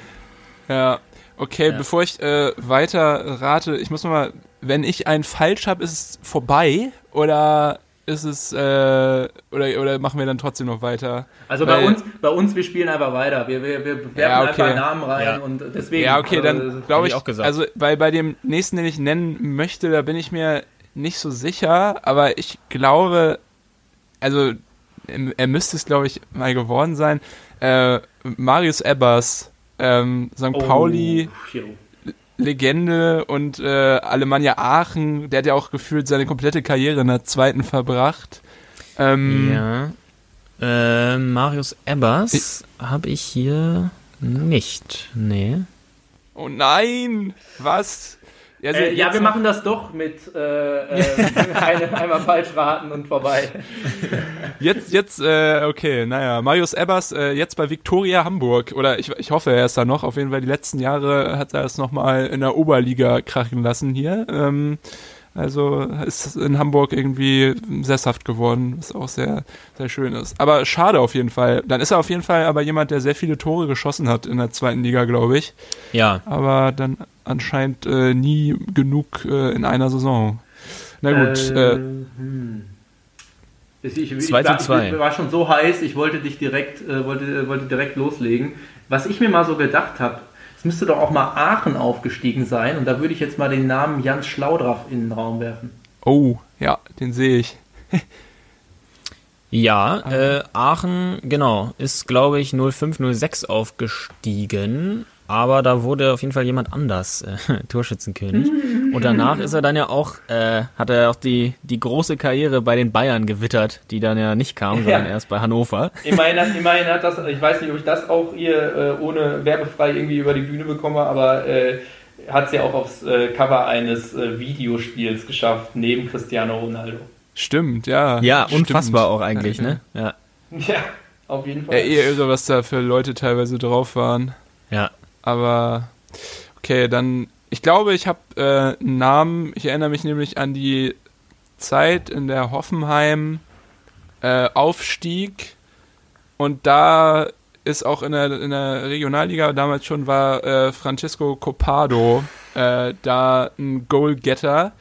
Ja, okay, Ja. bevor ich äh, weiter rate, ich muss noch mal, wenn ich einen falsch habe, ist es vorbei oder ist es äh, oder oder machen wir dann trotzdem noch weiter? Also bei uns, bei uns, wir spielen einfach weiter. Wir, wir, wir werfen Ja, okay. einfach Namen rein Ja. und deswegen. Ja, okay, also, dann glaube ich ich, auch gesagt. also weil bei dem nächsten, den ich nennen möchte, da bin ich mir nicht so sicher, aber ich glaube, also er müsste es, glaube ich, mal geworden sein. Äh, Marius Ebbers, ähm, St. oh, Pauli, jo. Legende und äh, Alemannia Aachen, der hat ja auch gefühlt seine komplette Karriere in der zweiten verbracht. Ähm, Ja. Äh, Marius Ebbers habe ich hier nicht. Nee. Oh nein, was? Also Äh, ja, wir machen das doch mit äh, äh, <laughs> eine, einmal falsch raten und vorbei. Jetzt, jetzt, äh, okay, naja, Marius Ebbers äh, jetzt bei Viktoria Hamburg oder ich, ich hoffe, er ist da noch. Auf jeden Fall die letzten Jahre hat er es nochmal in der Oberliga krachen lassen hier. Ähm, Also ist in Hamburg irgendwie sesshaft geworden, was auch sehr, sehr schön ist. Aber schade auf jeden Fall. Dann ist er auf jeden Fall aber jemand, der sehr viele Tore geschossen hat in der zweiten Liga, glaube ich. Ja. Aber dann anscheinend äh, nie genug äh, in einer Saison. Na gut. Äh, Äh, hm. Ich, ich, ich, 2 zu war, 2. ich war schon so heiß, ich wollte dich direkt, äh, wollte, wollte direkt loslegen. Was ich mir mal so gedacht habe, es müsste doch auch mal Aachen aufgestiegen sein und da würde ich jetzt mal den Namen Jans Schlaudraff in den Raum werfen. oh, ja, den sehe ich. Ja, äh, Aachen, genau, ist, glaube ich, 0506 aufgestiegen. Aber da wurde auf jeden Fall jemand anders äh, <laughs> Torschützenkönig. Und danach ist er dann ja auch, äh, hat er auch die, die große Karriere bei den Bayern gewittert, die dann ja nicht kam, sondern Ja. erst bei Hannover. Immerhin hat, immerhin hat das, ich weiß nicht, ob ich das auch hier äh, ohne werbefrei irgendwie über die Bühne bekomme, aber äh, hat es ja auch aufs äh, Cover eines äh, Videospiels geschafft, neben Cristiano Ronaldo. Stimmt, ja. Ja, stimmt. unfassbar auch eigentlich, Ja, ne? Ja. <laughs> Ja, auf jeden Fall. Ja, eh irre, was da für Leute teilweise drauf waren. Ja. Aber okay, dann. Ich glaube, ich habe äh, einen Namen. Ich erinnere mich nämlich an die Zeit, in der Hoffenheim äh, aufstieg. Und da ist auch in der, in der Regionalliga damals schon war äh, Francisco Copado äh, da ein Goalgetter.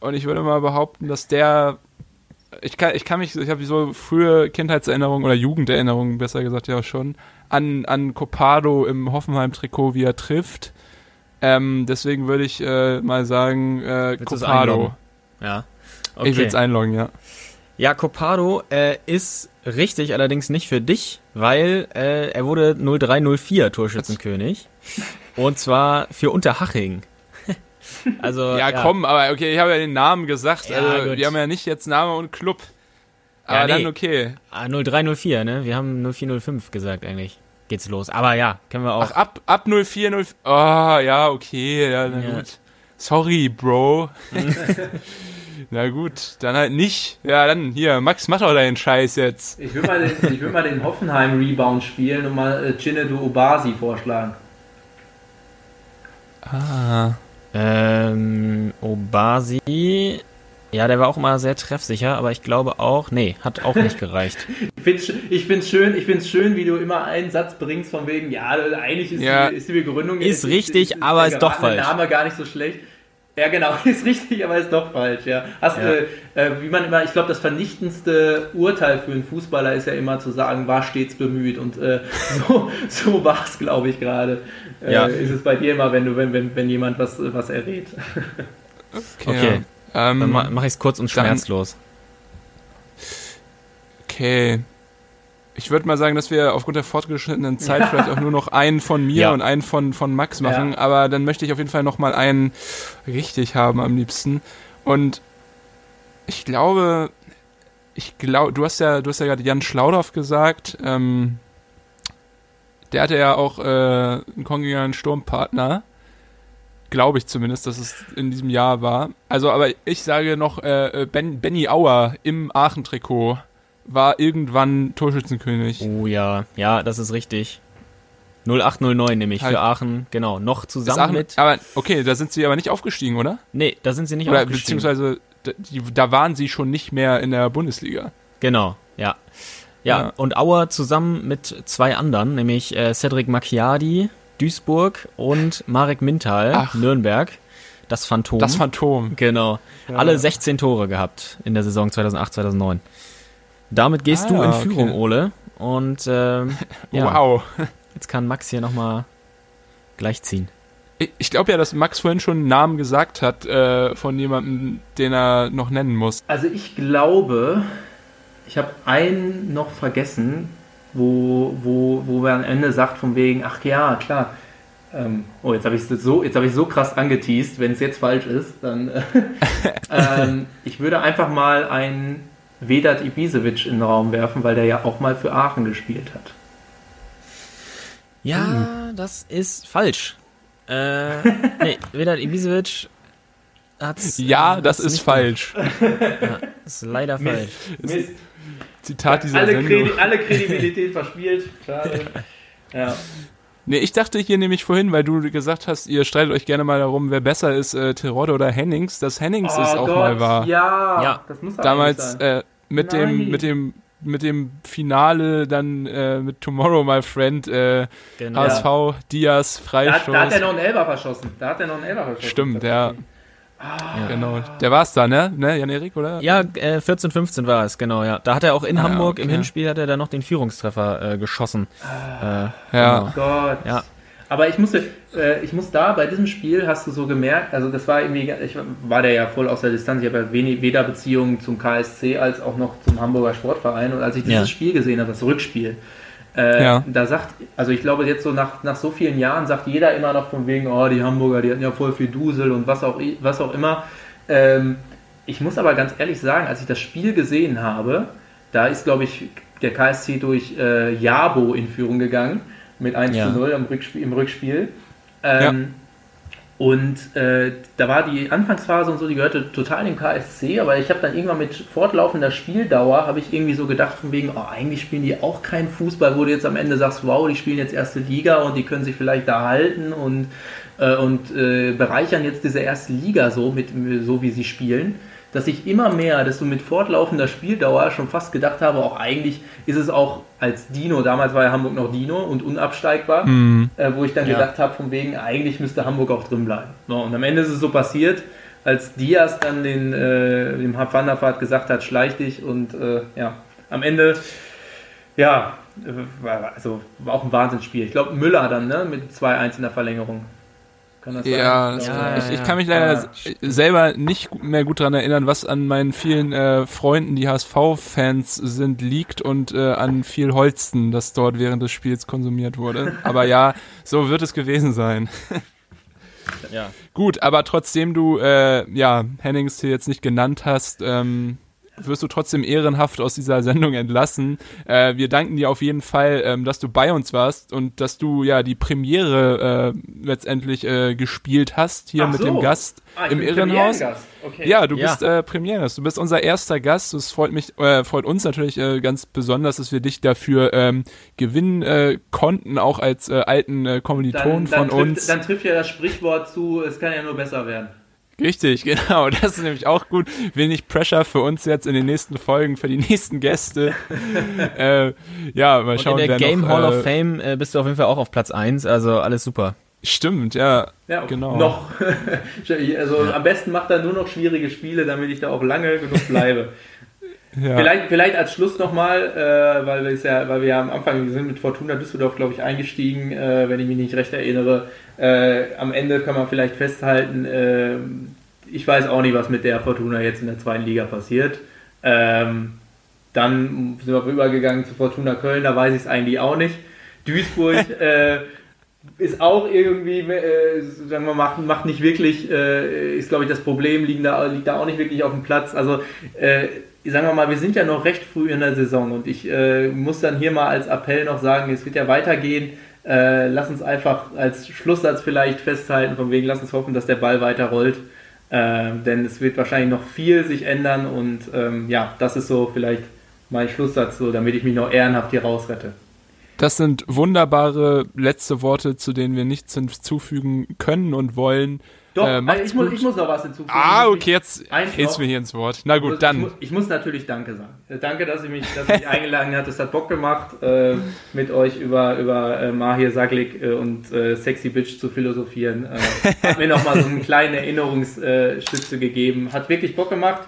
Und ich würde mal behaupten, dass der ich kann, ich kann mich, ich habe so frühe Kindheitserinnerungen oder Jugenderinnerungen, besser gesagt ja auch schon, an, an Copado im Hoffenheim-Trikot, wie er trifft. Ähm, deswegen würde ich äh, mal sagen, äh, Copado. Ja. Ich will es einloggen, ja. Ja, Copado äh, ist richtig, allerdings nicht für dich, weil äh, er wurde 0304 Torschützenkönig. Und zwar für Unterhaching. <laughs> also, ja, komm, aber okay, ich habe ja den Namen gesagt. Ja, also, gut. wir haben ja nicht jetzt Name und Club. Ja, Aber nee. dann okay. Ah, 0304, ne? Wir haben 0405 gesagt eigentlich. Geht's los. Aber ja, können wir auch. Ach, ab, ab 04, 04. Oh, ja, okay, ja, na Ja. gut. Sorry, Bro. <laughs> na gut, dann halt nicht. Ja, dann hier, Max, mach doch deinen Scheiß jetzt. Ich würde mal, den- ich würd mal den Hoffenheim-Rebound spielen und mal äh, Chinedu Obasi vorschlagen. Ah. Ähm, Obasi. Ja, der war auch mal sehr treffsicher, aber ich glaube auch, nee, hat auch nicht gereicht. <laughs> Ich finde es ich find's schön, ich find's schön, wie du immer einen Satz bringst von wegen, ja, eigentlich ist, Ja. die, ist die Begründung... Ist richtig, aber der ist doch falsch. Name gar nicht so schlecht. Ja, genau, <laughs> ist richtig, aber ist doch falsch, ja. Hast, Ja. Äh, äh, wie man immer, ich glaube, das vernichtendste Urteil für einen Fußballer ist ja immer zu sagen, war stets bemüht und äh, <laughs> so, so war es, glaube ich, gerade. Äh, Ja. Ist es bei dir immer, wenn du, wenn, wenn, wenn jemand was, was errät. Okay, Ähm, dann ma mache ich es kurz und dann- schmerzlos. Okay. Ich würde mal sagen, dass wir aufgrund der fortgeschrittenen Zeit <laughs> vielleicht auch nur noch einen von mir Ja. und einen von, von Max machen, Ja. aber dann möchte ich auf jeden Fall noch mal einen richtig haben am liebsten. Und ich glaube, ich glaube, du hast ja, du hast ja gerade Jan Schlaudorf gesagt, ähm, der hatte ja auch äh, einen kongenialen Sturmpartner. Glaube ich zumindest, dass es in diesem Jahr war. Also, aber ich sage noch, äh, ben, Benny Auer im Aachen-Trikot war irgendwann Torschützenkönig. Oh ja, ja, das ist richtig. 0809 nämlich Halt. für Aachen, genau, noch zusammen Aachen, mit. aber okay, da sind sie aber nicht aufgestiegen, oder? Nee, da sind sie nicht oder aufgestiegen. beziehungsweise da, die, da waren sie schon nicht mehr in der Bundesliga. Genau, ja. Ja, Ja. und Auer zusammen mit zwei anderen, nämlich äh, Cedric Macchiadi, Duisburg und Marek Mintal, Ach. Nürnberg. Das Phantom. Das Phantom. Genau. Ja. Alle 16 Tore gehabt in der Saison 2008, 2009. Damit gehst Ah, du in okay. Führung, Ole. Und ähm, <laughs> ja, Wow. jetzt kann Max hier nochmal gleichziehen. Ich, ich glaube ja, dass Max vorhin schon einen Namen gesagt hat äh, von jemandem, den er noch nennen muss. Also ich glaube, ich habe einen noch vergessen, wo, wo, wo man am Ende sagt von wegen, ach ja, klar. Ähm, oh, jetzt habe ich es so, jetzt habe ich so krass angeteased, wenn es jetzt falsch ist, dann äh, <laughs> ähm, ich würde einfach mal einen Vedat Ibisevic in den Raum werfen, weil der ja auch mal für Aachen gespielt hat. Ja, das ist falsch. Äh, <laughs> nee, Vedat Ibisevic hat's. Ja, äh, das hat's ist nicht falsch. Ja, ist leider Mist, falsch. Mist. Zitat dieser alle, Sendung. Kredi alle Kredibilität verspielt. Schade. <laughs> Ja. Nee, ich dachte hier nämlich vorhin, weil du gesagt hast, ihr streitet euch gerne mal darum, wer besser ist, äh, Terodde oder Hennings, dass Hennings Oh es auch Gott, mal war. Ja, Ja. das muss er Damals äh, mit Nein. dem, mit dem, mit dem Finale dann äh, mit Tomorrow, my friend, äh, Genau. HSV, Diaz, da, Freistoß. hat, da hat er noch einen Elber verschossen. Da hat er noch einen Elber verschossen. Stimmt, ja. Genau. Der war's da, ne? Ne, Jan-Erik, oder? Ja, äh, 14, 15 war es, genau, ja. Da hat er auch in Ah, Hamburg im okay. Hinspiel hat er dann noch den Führungstreffer äh, geschossen. Äh, Ja. genau. Gott. Ja. Aber ich musste, äh, ich muss da bei diesem Spiel hast du so gemerkt, also das war irgendwie, ich war da ja voll aus der Distanz, ich habe ja wenig, weder Beziehungen zum KSC als auch noch zum Hamburger Sportverein und als ich dieses Ja. Spiel gesehen habe, das Rückspiel, äh, Ja. da sagt, also ich glaube jetzt so nach, nach so vielen Jahren sagt jeder immer noch von wegen, oh die Hamburger, die hatten ja voll viel Dusel und was auch, was auch immer. Ähm, ich muss aber ganz ehrlich sagen, als ich das Spiel gesehen habe, da ist glaube ich der KSC durch äh, Jabo in Führung gegangen mit 1 Ja. zu 0 im Rückspiel. Im Rückspiel. Ähm, Und äh, da war die Anfangsphase und so, die gehörte total dem KSC, aber ich habe dann irgendwann mit fortlaufender Spieldauer, habe ich irgendwie so gedacht von wegen, oh, eigentlich spielen die auch keinen Fußball, wo du jetzt am Ende sagst, wow, die spielen jetzt erste Liga und die können sich vielleicht da halten und, äh, und äh, bereichern jetzt diese erste Liga so, mit, so wie sie spielen dass ich immer mehr, desto mit fortlaufender Spieldauer schon fast gedacht habe, auch eigentlich ist es auch als Dino, damals war ja Hamburg noch Dino und unabsteigbar, Mhm. äh, wo ich dann Ja. gedacht habe, von wegen, eigentlich müsste Hamburg auch drin bleiben. So, und am Ende ist es so passiert, als Diaz dann den, äh, dem Van der Vaart gesagt hat, schleich dich und äh, ja, am Ende, ja, äh, war, also, war auch ein Wahnsinnsspiel. Ich glaube, Müller dann, ne, mit 2-1 in der Verlängerung. Kann das Ja, sein? das- Ja, ich, ich kann mich leider ja. selber nicht mehr gut daran erinnern, was an meinen vielen äh, Freunden, die HSV-Fans sind, liegt und äh, an viel Holsten, das dort während des Spiels konsumiert wurde. <laughs> Aber ja, so wird es gewesen sein. Ja. Gut, aber trotzdem du äh, ja Hennings hier jetzt nicht genannt hast, ähm, wirst du trotzdem ehrenhaft aus dieser Sendung entlassen. Äh, wir danken dir auf jeden Fall, ähm, dass du bei uns warst und dass du ja die Premiere äh, letztendlich äh, gespielt hast hier Ach mit so. dem Gast Ah, ich im Irrenhaus. Premierengast. Okay. Ja, du Ja. bist äh, Premierengast. Du bist unser erster Gast. Es freut mich, äh, freut uns natürlich äh, ganz besonders, dass wir dich dafür ähm, gewinnen äh, konnten, auch als äh, alten äh, Kommiliton dann, dann, von trifft, uns. dann trifft ja das Sprichwort zu, es kann ja nur besser werden. Richtig, <laughs> genau. Das ist nämlich auch gut. Wenig Pressure für uns jetzt in den nächsten Folgen, für die nächsten Gäste. <laughs> äh, ja, mal Und schauen, in der Game noch, Hall äh, of Fame äh, bist du auf jeden Fall auch auf Platz 1, also alles super. Stimmt, ja. Ja, genau. Noch. <laughs> also am besten macht er nur noch schwierige Spiele, damit ich da auch lange genug bleibe. Ja. Vielleicht, vielleicht als Schluss nochmal, äh, weil, ja, weil wir ja am Anfang sind mit Fortuna Düsseldorf, glaube ich, eingestiegen, äh, wenn ich mich nicht recht erinnere. Äh, am Ende kann man vielleicht festhalten, äh, ich weiß auch nicht, was mit der Fortuna jetzt in der zweiten Liga passiert. Ähm, dann sind wir übergegangen zu Fortuna Köln, da weiß ich es eigentlich auch nicht. Duisburg <laughs> äh, ist auch irgendwie, äh, sagen wir mal, macht, macht nicht wirklich, äh, ist glaube ich das Problem, liegen da, liegt da auch nicht wirklich auf dem Platz. Also äh, sagen wir mal, wir sind ja noch recht früh in der Saison und ich äh, muss dann hier mal als Appell noch sagen, es wird ja weitergehen. Äh, lass uns einfach als Schlusssatz vielleicht festhalten, von wegen, lass uns hoffen, dass der Ball weiter rollt. Äh, denn es wird wahrscheinlich noch viel sich ändern und ähm, ja, das ist so vielleicht mein Schlusssatz, so, damit ich mich noch ehrenhaft hier rausrette. Das sind wunderbare letzte Worte, zu denen wir nichts hinzufügen können und wollen. Doch, Äh, also ich, muss, ich muss noch was hinzufügen. Ah, Ich- okay, jetzt noch. mir hier ins Wort. Na Ich gut, muss- dann. Ich muss, ich muss natürlich Danke sagen. Äh, Danke, dass ihr mich, dass mich <laughs> eingeladen habt. Es hat Bock gemacht, äh, mit euch über, über äh, Mahir Saglik äh, und äh, Sexy Bitch zu philosophieren. Äh, hat mir nochmal so eine <laughs> kleine Erinnerungsstütze gegeben. Hat wirklich Bock gemacht.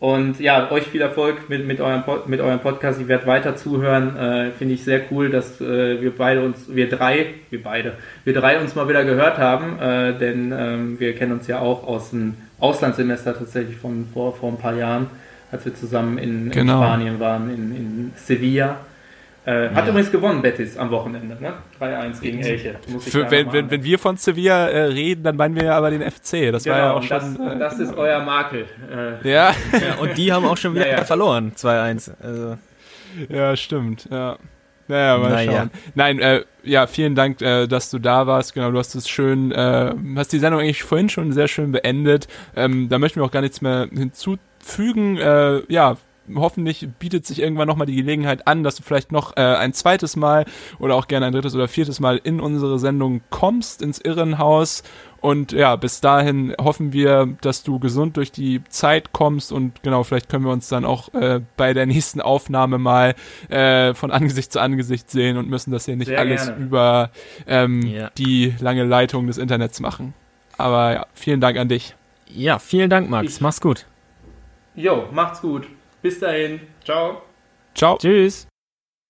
Und ja, euch viel Erfolg mit, mit, eurem, mit eurem Podcast. Ich werde weiter zuhören. Äh, Finde ich sehr cool, dass äh, wir beide uns, wir drei, wir beide, wir drei uns mal wieder gehört haben. Äh, denn ähm, wir kennen uns ja auch aus dem Auslandssemester tatsächlich von vor, vor ein paar Jahren, als wir zusammen in, in Genau. Spanien waren, in, in Sevilla. Äh, hat Ja. übrigens gewonnen, Betis, am Wochenende. Ne? 3-1 gegen Elche. Muss ich Für, wenn, wenn, wenn wir von Sevilla äh, reden, dann meinen wir ja aber den FC. Das war ja Genau, auch und das, schon. das ist euer Makel. Äh, äh, ja, <laughs> Ja, und die haben auch schon <laughs> wieder Ja, ja. verloren, 2-1. Also, ja, stimmt. Ja. Naja, mal Naja. schauen. Nein, äh, ja, vielen Dank, äh, dass du da warst. Genau, du hast es schön, äh, hast die Sendung eigentlich vorhin schon sehr schön beendet. Ähm, da möchten wir auch gar nichts mehr hinzufügen. Äh, ja, hoffentlich bietet sich irgendwann nochmal die Gelegenheit an, dass du vielleicht noch äh, ein zweites Mal oder auch gerne ein drittes oder viertes Mal in unsere Sendung kommst, ins Irrenhaus. Und ja, bis dahin hoffen wir, dass du gesund durch die Zeit kommst und genau, vielleicht können wir uns dann auch äh, bei der nächsten Aufnahme mal äh, von Angesicht zu Angesicht sehen und müssen das hier nicht Sehr alles gerne. über ähm, Ja. die lange Leitung des Internets machen. Aber ja, vielen Dank an dich. Ja, vielen Dank, Max. Ich- Mach's gut. Jo, macht's gut. Bis dahin. Ciao. Ciao. Tschüss.